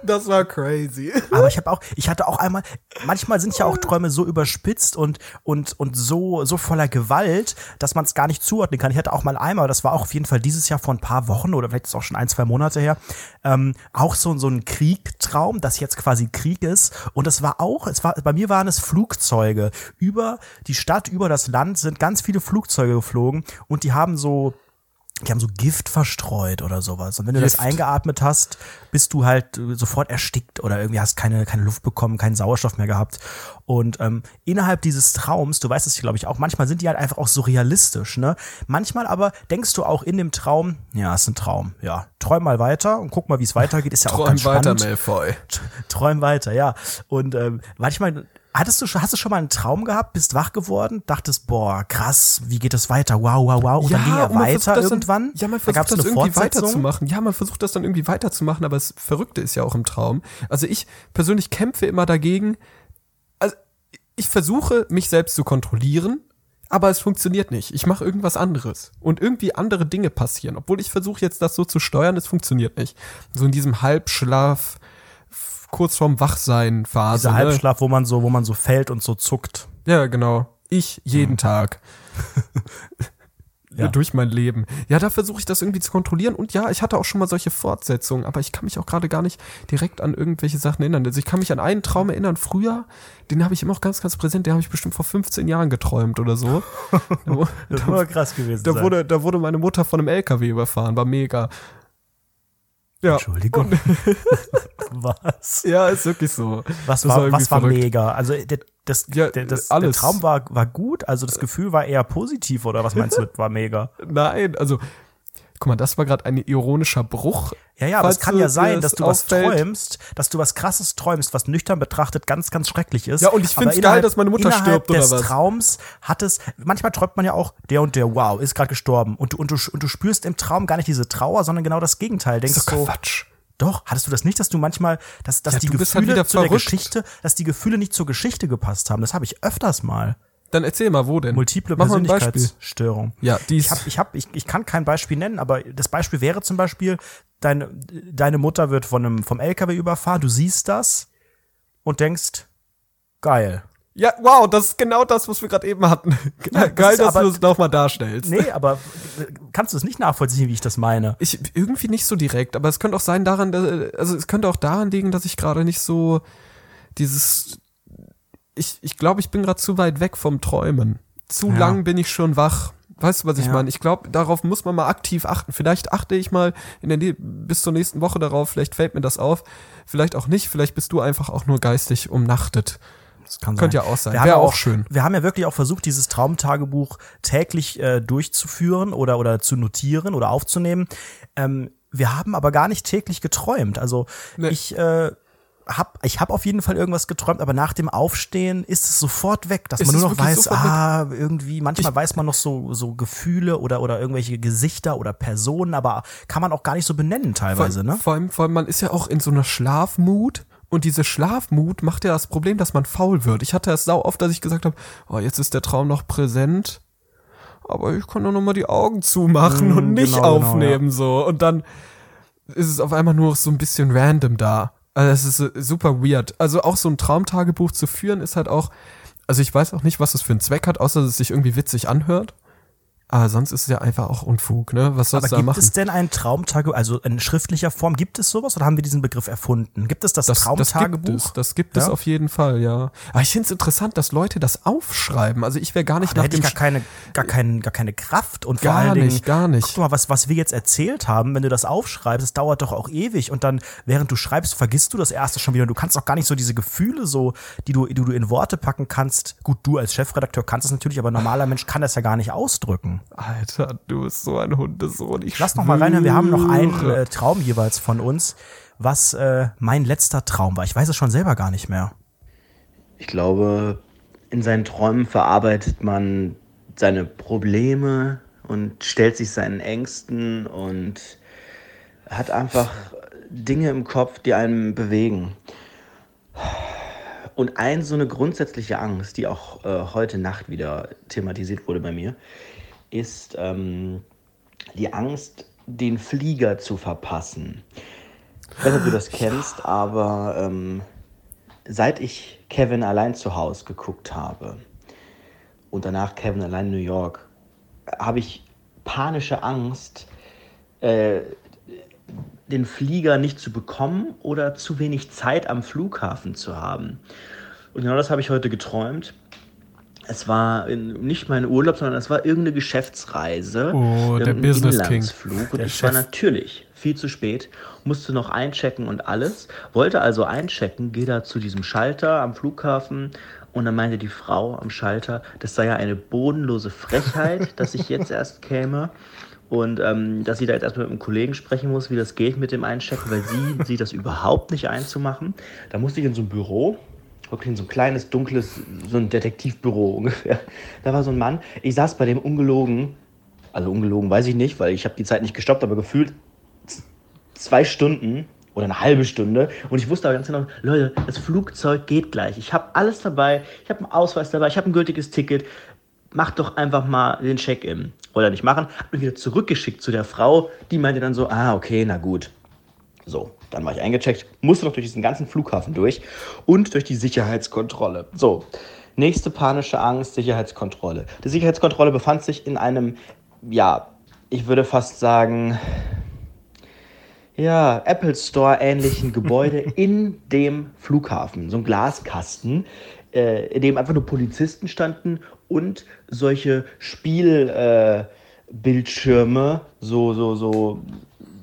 Das war crazy. Aber ich habe auch, ich hatte auch einmal, manchmal sind ja auch Träume so überspitzt und und und so so voller Gewalt, dass man es gar nicht zuordnen kann. Ich hatte auch mal einmal, das war auch auf jeden Fall dieses Jahr vor ein paar Wochen oder vielleicht ist auch schon ein zwei Monate her, ähm, auch so so ein Kriegtraum, das jetzt quasi Krieg ist. Und das war auch, es war bei mir waren es Flugzeuge über die Stadt, über das Land sind ganz viele Flugzeuge geflogen und die haben so die haben so Gift verstreut oder sowas. Und wenn du das Gift. eingeatmet hast, bist du halt äh, sofort erstickt oder irgendwie hast keine, keine Luft bekommen, keinen Sauerstoff mehr gehabt. Und ähm, innerhalb dieses Traums, du weißt es glaube ich auch, manchmal sind die halt einfach auch so realistisch, ne? Manchmal aber denkst du auch in dem Traum, ja, ist ein Traum, ja. Träum mal weiter und guck mal, wie es weitergeht, ist ja auch Träum ganz weiter, spannend. Malfoy. Träum weiter, ja. Und ähm, manchmal hattest du schon, hast du schon mal einen Traum gehabt, bist wach geworden, dachtest, boah, krass, wie geht es weiter? Wow, wow, wow. Und dann ging er weiter das irgendwann. Dann, ja, man da versucht gab's das irgendwie weiterzumachen. Ja, man versucht das dann irgendwie weiterzumachen, aber das Verrückte ist ja auch im Traum. Also ich persönlich kämpfe immer dagegen. Also ich versuche, mich selbst zu kontrollieren, aber es funktioniert nicht. Ich mache irgendwas anderes. Und irgendwie andere Dinge passieren. Obwohl ich versuche jetzt das so zu steuern, es funktioniert nicht. So in diesem Halbschlaf, kurz vorm Wachsein-Phase. Dieser ne? Halbschlaf, wo man so, wo man so fällt und so zuckt. Ja, genau. Ich jeden Tag. Ja. Durch mein Leben. Ja, da versuche ich das irgendwie zu kontrollieren. Und ja, ich hatte auch schon mal solche Fortsetzungen, aber ich kann mich auch gerade gar nicht direkt an irgendwelche Sachen erinnern. Also ich kann mich an einen Traum erinnern, früher, den habe ich immer noch ganz, ganz präsent, den habe ich bestimmt vor 15 Jahren geträumt oder so. da, Das muss aber krass gewesen da sein. wurde, da wurde meine Mutter von einem LKW überfahren, war mega. Ja, Entschuldigung. was? ja, ist wirklich so. Was Das war, irgendwie was war verrückt. mega? Also der, das, Ja, der, das, alles. der Traum war, war gut, also das Gefühl war eher positiv oder was meinst du war mega? Nein, also, guck mal, das war gerade ein ironischer Bruch. Ja, ja, aber es kann ja sein, das dass du was auffällt. träumst, dass du was krasses träumst, was nüchtern betrachtet ganz, ganz schrecklich ist. Ja, und ich find's Aber geil, dass meine Mutter stirbt, oder des was? Traums hat es, manchmal träumt man ja auch, der und der, wow, ist gerade gestorben. Und du, und, du, und du spürst im Traum gar nicht diese Trauer, sondern genau das Gegenteil. Denkst Das ist doch so, Quatsch. Doch, hattest du das nicht, dass du manchmal, dass, dass Ja, die halt Gefühle wieder zu der verrückt. Geschichte, dass die Gefühle nicht zur Geschichte gepasst haben? Das habe ich öfters mal. Dann erzähl mal, wo denn? Multiple Mach. Persönlichkeitsstörung. Ja, die Ich, hab, ich, hab, ich, ich kann kein Beispiel nennen, aber das Beispiel wäre zum Beispiel, deine, deine Mutter wird von einem, vom LKW überfahren, du siehst das und denkst, geil. ja, wow, das ist genau das, was wir gerade eben hatten. Ja, Geil, das dass aber- du es nochmal darstellst. Nee, aber kannst du es nicht nachvollziehen, wie ich das meine? Ich irgendwie nicht so direkt, aber es könnte auch sein daran, also es könnte auch daran liegen, dass ich gerade nicht so dieses ich ich glaube, ich bin gerade zu weit weg vom Träumen. Zu Ja. lang bin ich schon wach. Weißt du, was ich Ja. meine? Ich glaube, darauf muss man mal aktiv achten. Vielleicht achte ich mal in der bis zur nächsten Woche darauf, vielleicht fällt mir das auf, vielleicht auch nicht, vielleicht bist du einfach auch nur geistig umnachtet. Das kann Könnte ja auch sein. Wäre ja auch schön. Wir haben ja wirklich auch versucht, dieses Traumtagebuch täglich äh, durchzuführen oder, oder zu notieren oder aufzunehmen. Ähm, wir haben aber gar nicht täglich geträumt. Also Nee. ich äh, hab, ich hab auf jeden Fall irgendwas geträumt, aber nach dem Aufstehen ist es sofort weg, dass Es man nur noch weiß, ah, irgendwie, manchmal weiß man noch so, so Gefühle oder, oder irgendwelche Gesichter oder Personen, aber kann man auch gar nicht so benennen teilweise, vor, ne? Vor allem, vor allem, man ist ja auch in so einer Schlafmut und diese Schlafmut macht ja das Problem, dass man faul wird. Ich hatte es sau oft, dass ich gesagt habe, oh, jetzt ist der Traum noch präsent, aber ich kann doch noch mal die Augen zumachen Mm, und nicht genau, genau, aufnehmen so und dann ist es auf einmal nur so ein bisschen random da. Also es ist äh, super weird. Also auch so ein Traumtagebuch zu führen ist halt auch, also ich weiß auch nicht, was es für einen Zweck hat, außer dass es sich irgendwie witzig anhört. Aber sonst ist es ja einfach auch Unfug, ne? Was sollst Aber du da gibt machen? es denn ein Traumtagebuch, also in schriftlicher Form, gibt es sowas oder haben wir diesen Begriff erfunden? Gibt es das, Das, das Traumtagebuch? gibt es, das gibt es Ja? auf jeden Fall, ja. Aber ich finde es interessant, dass Leute das aufschreiben. Also ich wäre gar nicht da nach hätte ich gar keine, gar, kein, gar keine Kraft und vor Gar allen Dingen, nicht, gar nicht. Guck mal, was, was wir jetzt erzählt haben, wenn du das aufschreibst, das dauert doch auch ewig und dann, während du schreibst, vergisst du das erste schon wieder. Du kannst auch gar nicht so diese Gefühle so, die du, die du in Worte packen kannst. Gut, du als Chefredakteur kannst es natürlich, aber ein normaler Mensch kann das ja gar nicht ausdrücken. Alter, du bist so ein Hundesohn. Ich Lass noch mal reinhören, wir haben noch einen äh, Traum jeweils von uns, was äh, mein letzter Traum war. Ich weiß es schon selber gar nicht mehr. Ich glaube, in seinen Träumen verarbeitet man seine Probleme und stellt sich seinen Ängsten und hat einfach Dinge im Kopf, die einen bewegen. Und ein so eine grundsätzliche Angst, die auch äh, heute Nacht wieder thematisiert wurde bei mir, ist ähm, die Angst, den Flieger zu verpassen. Ich weiß nicht, ob du das kennst, aber ähm, seit ich Kevin allein zu Hause geguckt habe und danach Kevin allein in New York, habe ich panische Angst, äh, den Flieger nicht zu bekommen oder zu wenig Zeit am Flughafen zu haben. Und genau das habe ich heute geträumt. Es war in, nicht mein Urlaub, sondern es war irgendeine Geschäftsreise. Oh, der Business King. Inlandsflug. Und Der ich war Chef. natürlich viel zu spät, musste noch einchecken und alles. Wollte also einchecken, gehe da zu diesem Schalter am Flughafen und dann meinte die Frau am Schalter, das sei ja eine bodenlose Frechheit, dass ich jetzt erst käme. Und ähm, dass sie da jetzt erstmal mit einem Kollegen sprechen muss, wie das geht mit dem Einchecken, weil sie sieht das überhaupt nicht einzumachen. Da musste ich in so ein Büro, in so ein kleines, dunkles, so ein Detektivbüro ungefähr. Da war so ein Mann, ich saß bei dem ungelogen, also ungelogen weiß ich nicht, weil ich habe die Zeit nicht gestoppt, aber gefühlt zwei Stunden oder eine halbe Stunde und ich wusste aber ganz genau, Leute, das Flugzeug geht gleich. Ich habe alles dabei, ich habe einen Ausweis dabei, ich habe ein gültiges Ticket. Macht doch einfach mal den Check-in. Wollte er nicht machen, hab mich wieder zurückgeschickt zu der Frau, die meinte dann so, ah, okay, na gut. So, dann war ich eingecheckt, musste noch durch diesen ganzen Flughafen durch und durch die Sicherheitskontrolle. So, nächste panische Angst, Sicherheitskontrolle. Die Sicherheitskontrolle befand sich in einem, ja, ich würde fast sagen, ja, Apple Store ähnlichen Gebäude in dem Flughafen. So ein Glaskasten, äh, in dem einfach nur Polizisten standen und solche Spielbildschirme, äh, so, so, so,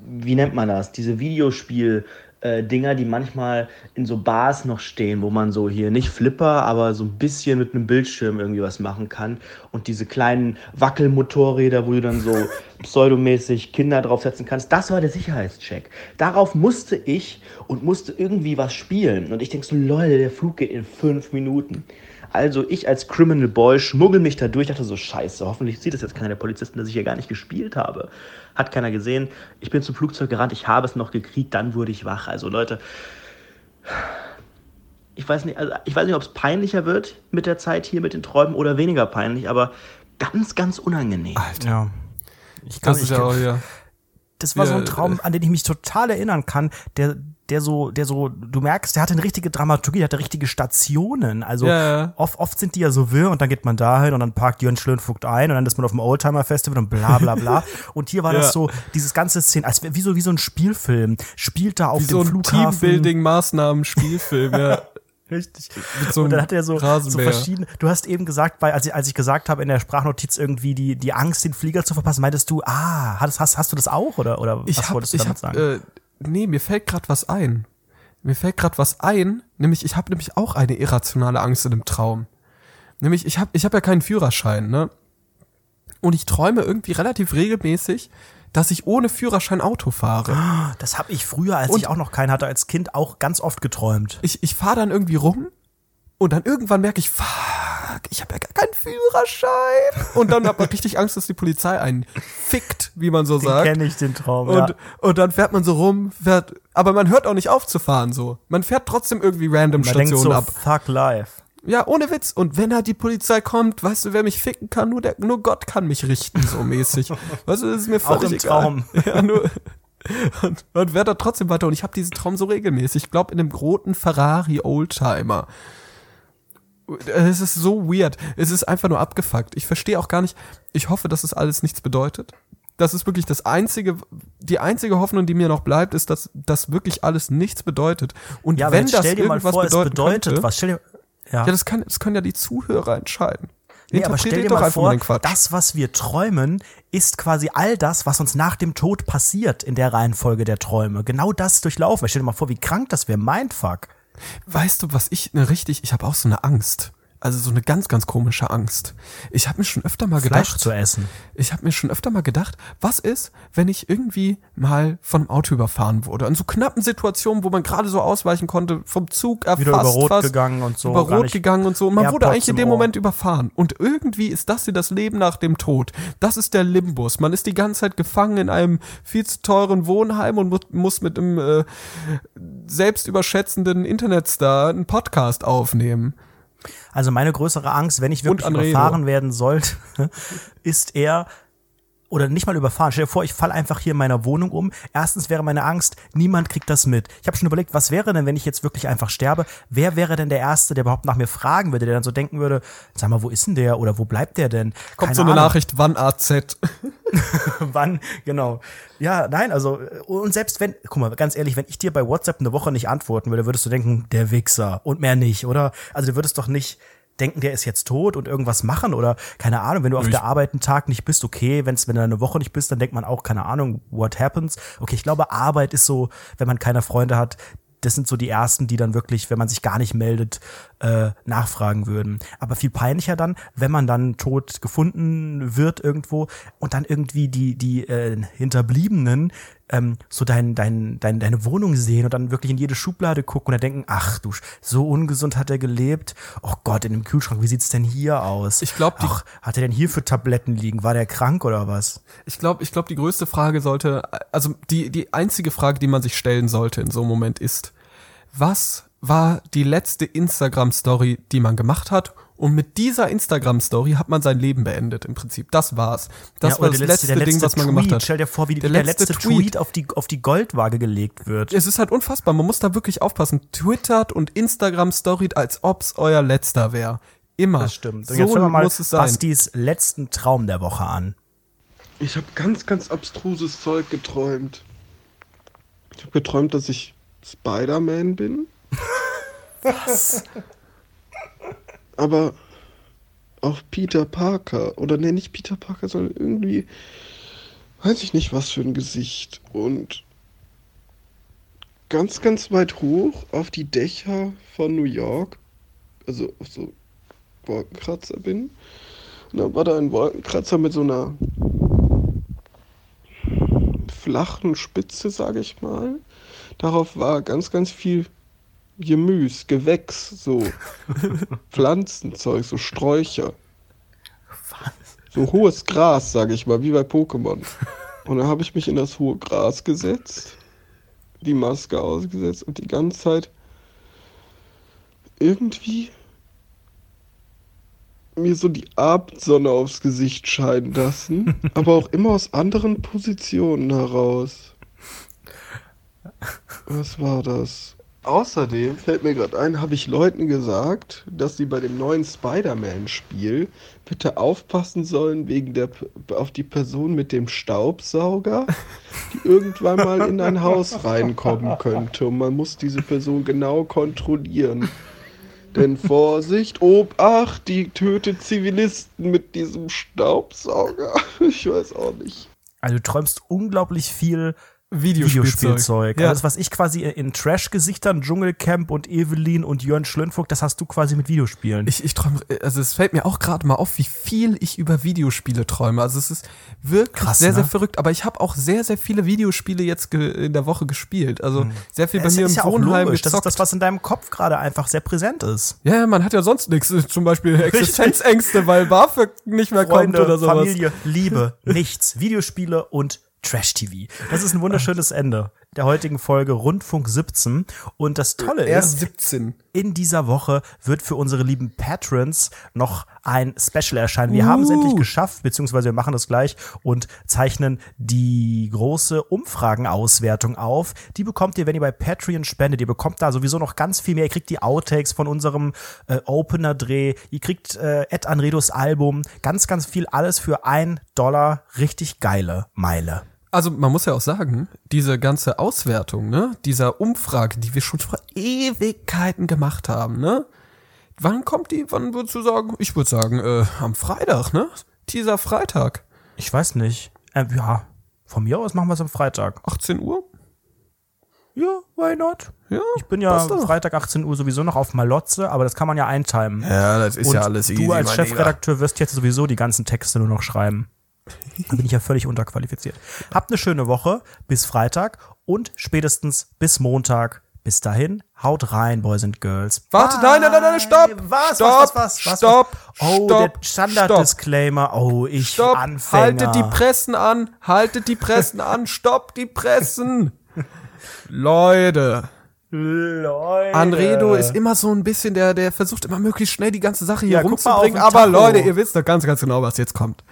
wie nennt man das? Diese Videospiel- äh, Dinger, die manchmal in so Bars noch stehen, wo man so hier nicht Flipper, aber so ein bisschen mit einem Bildschirm irgendwie was machen kann. Und diese kleinen Wackelmotorräder, wo du dann so pseudomäßig Kinder draufsetzen kannst. Das war der Sicherheitscheck. Darauf musste ich und musste irgendwie was spielen. Und ich denke so, Leute, der Flug geht in fünf Minuten. Also ich als Criminal Boy schmuggel mich da durch, dachte so, scheiße, hoffentlich sieht das jetzt keiner der Polizisten, dass ich hier gar nicht gespielt habe. Hat keiner gesehen. Ich bin zum Flugzeug gerannt, ich habe es noch gekriegt, dann wurde ich wach. Also Leute, ich weiß nicht, also ich weiß nicht, ob es peinlicher wird mit der Zeit hier mit den Träumen oder weniger peinlich, aber ganz, ganz unangenehm. Ja. Ich kann, Das ist ich, ja auch hier. das war so Ja, ein Traum, an den ich mich total erinnern kann, der, der so, der so, du merkst, der hatte eine richtige Dramaturgie, der hatte richtige Stationen. Also Ja. Oft, oft sind die ja so wirr und dann geht man dahin und dann parkt Jörn Schlönvogt ein und dann ist man auf dem Oldtimer-Festival und bla bla bla. und hier war Ja. das so, dieses ganze Szene, als wie so, wie so ein Spielfilm, spielt da auf Wie dem so ein Flughafen. Teambuilding-Maßnahmen-Spielfilm, ja. Richtig. So und dann hat er so, so verschiedene. Du hast eben gesagt, bei, als, ich, als ich gesagt habe in der Sprachnotiz irgendwie die, die Angst, den Flieger zu verpassen, meintest du, ah, hast, hast, hast du das auch oder, oder Ich was hab, wolltest du damit hab, sagen? äh, nee, mir fällt gerade was ein. Mir fällt gerade was ein, nämlich ich habe nämlich auch eine irrationale Angst in dem Traum. Nämlich ich habe ich hab ja keinen Führerschein, ne? Und ich träume irgendwie relativ regelmäßig, dass ich ohne Führerschein Auto fahre. Das habe ich früher, als Und- ich auch noch keinen hatte, als Kind auch ganz oft geträumt. Ich, ich fahre dann irgendwie rum und dann irgendwann merke ich, fuck, ich habe ja gar keinen Führerschein. Und dann hat man richtig Angst, dass die Polizei einen fickt, wie man so sagt. Kenn ich den Traum. Und, ja. und dann fährt man so rum, fährt, aber man hört auch nicht auf zu fahren so. Man fährt trtrotzdem irgendwie random Man Stationen so, ab. fuck life. Ja, ohne Witz. Und wenn da die Polizei kommt, weißt du, wer mich ficken kann? Nur, der, nur Gott kann mich richten, so mäßig. Weißt du, das ist mir Auch völlig im egal. Traum. Ja, nur. Und, und wer da trotzdem weiter. Und ich habe diesen Traum so regelmäßig. Ich glaube, in einem roten Ferrari Oldtimer. Es ist so weird. Es ist einfach nur abgefuckt. Ich verstehe auch gar nicht. Ich hoffe, dass es alles nichts bedeutet. Das ist wirklich das einzige, die einzige Hoffnung, die mir noch bleibt, ist, dass das wirklich alles nichts bedeutet. Und Ja, wenn das irgendwas vor, bedeutet könnte, was. Stell dir, ja. ja, das, kann, das können ja die Zuhörer entscheiden. Nee, aber stell dir mal vor, das, was wir träumen, ist quasi all das, was uns nach dem Tod passiert in der Reihenfolge der Träume. Genau das durchlaufen. Stell dir mal vor, wie krank das wäre. Mindfuck. Weißt du, was ich ne richtig, ich habe auch so eine Angst. Also so eine ganz, ganz komische Angst. Ich habe mir schon öfter mal Fleisch gedacht, zu essen. ich habe mir schon öfter mal gedacht, was ist, wenn ich irgendwie mal von einem Auto überfahren wurde? In so knappen Situationen, wo man gerade so ausweichen konnte, vom Zug erfasst, Wieder über Rot fast, gegangen und so, Über Rot gegangen und so. Und man wurde eigentlich in dem. Moment überfahren. Und irgendwie ist das hier das Leben nach dem Tod. Das ist der Limbus. Man ist die ganze Zeit gefangen in einem viel zu teuren Wohnheim und mu muss mit einem äh, selbstüberschätzenden Internetstar einen Podcast aufnehmen. Also meine größere Angst, wenn ich wirklich überfahren werden sollte, ist eher oder nicht mal überfahren. Stell dir vor, ich falle einfach hier in meiner Wohnung um. Erstens wäre meine Angst, niemand kriegt das mit. Ich habe schon überlegt, was wäre denn, wenn ich jetzt wirklich einfach sterbe? Wer wäre denn der Erste, der überhaupt nach mir fragen würde, der dann so denken würde, sag mal, wo ist denn der oder wo bleibt der denn? Kommt Keine so eine Ahnung. Nachricht, wann AZ? Wann, genau. Ja, nein, also, und selbst wenn, guck mal, ganz ehrlich, wenn ich dir bei WhatsApp eine Woche nicht antworten würde, würdest du denken, der Wichser und mehr nicht, oder? Also du würdest doch nicht denken, der ist jetzt tot und irgendwas machen oder keine Ahnung, wenn du auf Ich- der Arbeit einen Tag nicht bist, okay, wenn's, wenn du eine Woche nicht bist, dann denkt man auch, keine Ahnung, what happens? Okay, ich glaube, Arbeit ist so, wenn man keine Freunde hat, das sind so die ersten, die dann wirklich, wenn man sich gar nicht meldet, äh, nachfragen würden. Aber viel peinlicher dann, wenn man dann tot gefunden wird irgendwo und dann irgendwie die, die äh, Hinterbliebenen ähm, so dein, dein, dein, deine Wohnung sehen und dann wirklich in jede Schublade gucken und dann denken, ach du, so ungesund hat er gelebt. Oh Gott, in dem Kühlschrank, wie sieht's denn hier aus? Ich glaub, die- Ach, hat er denn hier für Tabletten liegen? War der krank oder was? Ich glaube, ich glaube, die größte Frage sollte, also die, die einzige Frage, die man sich stellen sollte in so einem Moment ist, was war die letzte Instagram-Story, die man gemacht hat? Und mit dieser Instagram-Story hat man sein Leben beendet, im Prinzip. Das war's. Das Ja, war das der letzte, der Ding, was man Tweet. gemacht hat. Stell dir vor, wie Der der, letzte letzte, Tweet. Tweet, auf, die, auf die Goldwaage gelegt wird. Es ist halt unfassbar. Man muss da wirklich aufpassen. Twittert und Instagram storyt, als ob's euer letzter wäre. Immer. Das stimmt. Und So jetzt hören wir mal muss es sein. Bastis letzten Traum der Woche an. Ich habe ganz, ganz abstruses Zeug geträumt. Ich habe geträumt, dass ich Spider-Man bin. Was? Aber auch Peter Parker. Oder nee, nicht Peter Parker, sondern irgendwie, weiß ich nicht, was für ein Gesicht. Und ganz, ganz weit hoch auf die Dächer von New York, also auf so Wolkenkratzer bin. Und dann war da ein Wolkenkratzer mit so einer flachen Spitze, sage ich mal. Darauf war ganz, ganz viel Gemüse, Gewächs, so Pflanzenzeug, so Sträucher. So hohes Gras, sage ich mal, wie bei Pokémon. Und dann habe ich mich in das hohe Gras gesetzt, die Maske ausgesetzt und die ganze Zeit irgendwie mir so die Abendsonne aufs Gesicht scheinen lassen, aber auch immer aus anderen Positionen heraus. Was war das? Außerdem fällt mir gerade ein, habe ich Leuten gesagt, dass sie bei dem neuen Spider-Man-Spiel bitte aufpassen sollen wegen der auf die Person mit dem Staubsauger, die irgendwann mal in ein Haus reinkommen könnte. Und man muss diese Person genau kontrollieren. Denn Vorsicht, Obacht, die tötet Zivilisten mit diesem Staubsauger. Ich weiß auch nicht. Also du träumst unglaublich viel Videospielzeug. Videospielzeug. Ja. Alles, was ich quasi in Trash-Gesichtern, Dschungelcamp und Evelyn und Jörn Schlönfuck, das hast du quasi mit Videospielen. Ich, ich träume, also es fällt mir auch gerade mal auf, wie viel ich über Videospiele träume. Also es ist wirklich Krass, sehr, ne? sehr verrückt. Aber ich habe auch sehr, sehr viele Videospiele jetzt in der Woche gespielt. Also sehr viel bei das mir im ist ja auch Wohnheim logisch. Das ist gezockt. das, was in deinem Kopf gerade einfach sehr präsent ist. ja, ja, man hat ja sonst nichts. Zum Beispiel Existenzängste, weil BAföG nicht mehr kommt oder sowas. Familie, Liebe, nichts. Videospiele und Trash-TV. Das ist ein wunderschönes Ende der heutigen Folge Rundfunk 17. Und das Tolle ist, 17. in dieser Woche wird für unsere lieben Patrons noch ein Special erscheinen. Wir haben es endlich geschafft, beziehungsweise wir machen das gleich und zeichnen die große Umfragenauswertung auf. Die bekommt ihr, wenn ihr bei Patreon spendet. Ihr bekommt da sowieso noch ganz viel mehr. Ihr kriegt die Outtakes von unserem äh, Opener-Dreh. Ihr kriegt äh, Ed Anredos Album. Ganz, ganz viel. Alles für ein Dollar. Richtig geile Meile. Also man muss ja auch sagen, diese ganze Auswertung, ne, dieser Umfrage, die wir schon vor Ewigkeiten gemacht haben, ne? Wann kommt die? Wann würdest du sagen? Ich würde sagen, äh, am Freitag, ne? Teaser Freitag, Ich weiß nicht. Äh, ja, von mir aus machen wir es am Freitag. 18 Uhr. Ja, why not? Ja, Ich bin ja. Freitag 18 Uhr sowieso noch auf Malotze, aber das kann man ja eintimen. Ja, das ist Und ja alles easy. du als Chefredakteur wirst jetzt sowieso die ganzen Texte nur noch schreiben. Da bin ich ja völlig unterqualifiziert. Habt eine schöne Woche. Bis Freitag und spätestens bis Montag. Bis dahin, haut rein, Boys and Girls. Warte, nein, nein, nein, nein, stopp! Was, Stopp, was, was, was, was, stopp, was? Oh, stopp, der Standard-Disclaimer. Oh, ich Stopp! Anfänger. Haltet die Pressen an! Haltet die Pressen an! Stopp die Pressen! Leute, Leute. Anredo ist immer so ein bisschen der, der versucht immer möglichst schnell die ganze Sache hier Ja, rumzubringen. Aber Tacho. Leute, ihr wisst doch ganz, ganz genau, was jetzt kommt.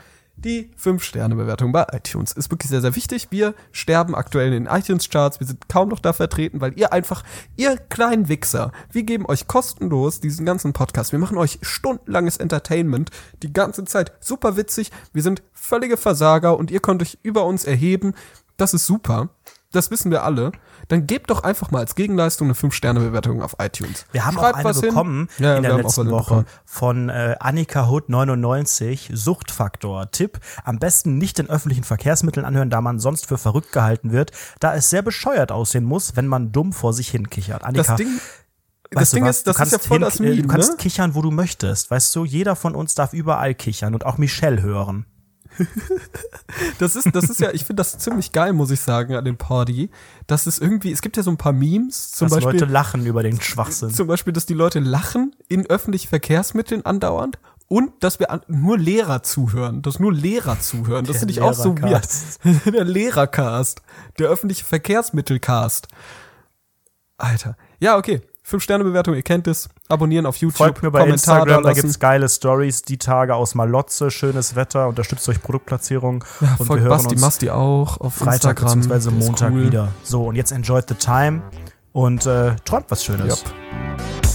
Die 5-Sterne-Bewertung bei iTunes ist wirklich sehr, sehr wichtig. Wir sterben aktuell in den iTunes-Charts. Wir sind kaum noch da vertreten, weil ihr einfach, ihr kleinen Wichser, wir geben euch kostenlos diesen ganzen Podcast. Wir machen euch stundenlanges Entertainment. Die ganze Zeit super witzig. Wir sind völlige Versager und ihr könnt euch über uns erheben. Das ist super. Das wissen wir alle. Dann gebt doch einfach mal als Gegenleistung eine 5-Sterne-Bewertung auf iTunes. Wir haben Schreibt auch eine was hin. bekommen Ja, in wir der letzten Woche bekommen. von äh, Annika Hood 99 Suchtfaktor. Tipp: Am besten nicht in öffentlichen Verkehrsmitteln anhören, da man sonst für verrückt gehalten wird, da es sehr bescheuert aussehen muss, wenn man dumm vor sich hin kichert. Annika, Das Ding, das Ding was? ist, das ist ja voll hin- das äh, Meme, Du kannst ne? kichern, wo du möchtest. Weißt du, jeder von uns darf überall kichern und auch Michelle hören. Das ist, das ist ja, ich finde das ziemlich geil, muss ich sagen, an dem Party. Das ist irgendwie, es gibt ja so ein paar Memes, zum Dass Beispiel, Leute lachen über den Schwachsinn. zum Beispiel, dass die Leute lachen in öffentlichen Verkehrsmitteln andauernd und dass wir an, nur Lehrer zuhören, dass nur Lehrer zuhören. Das finde ich auch so weird. Der Lehrercast, der öffentliche Verkehrsmittelcast. Alter. Ja, okay. Fünf-Sterne-Bewertung, ihr kennt es. Abonnieren auf YouTube. Folgt mir bei Kommentar Instagram, da dalassen. gibt's geile Stories, die Tage aus Malotze, schönes Wetter, unterstützt durch Produktplatzierung. Ja, und wir folgt hören Basti uns Masti auch auf Freitag Instagram. bzw. Montag cool. wieder. So, und jetzt enjoyed the time und äh, träumt was Schönes. Jupp.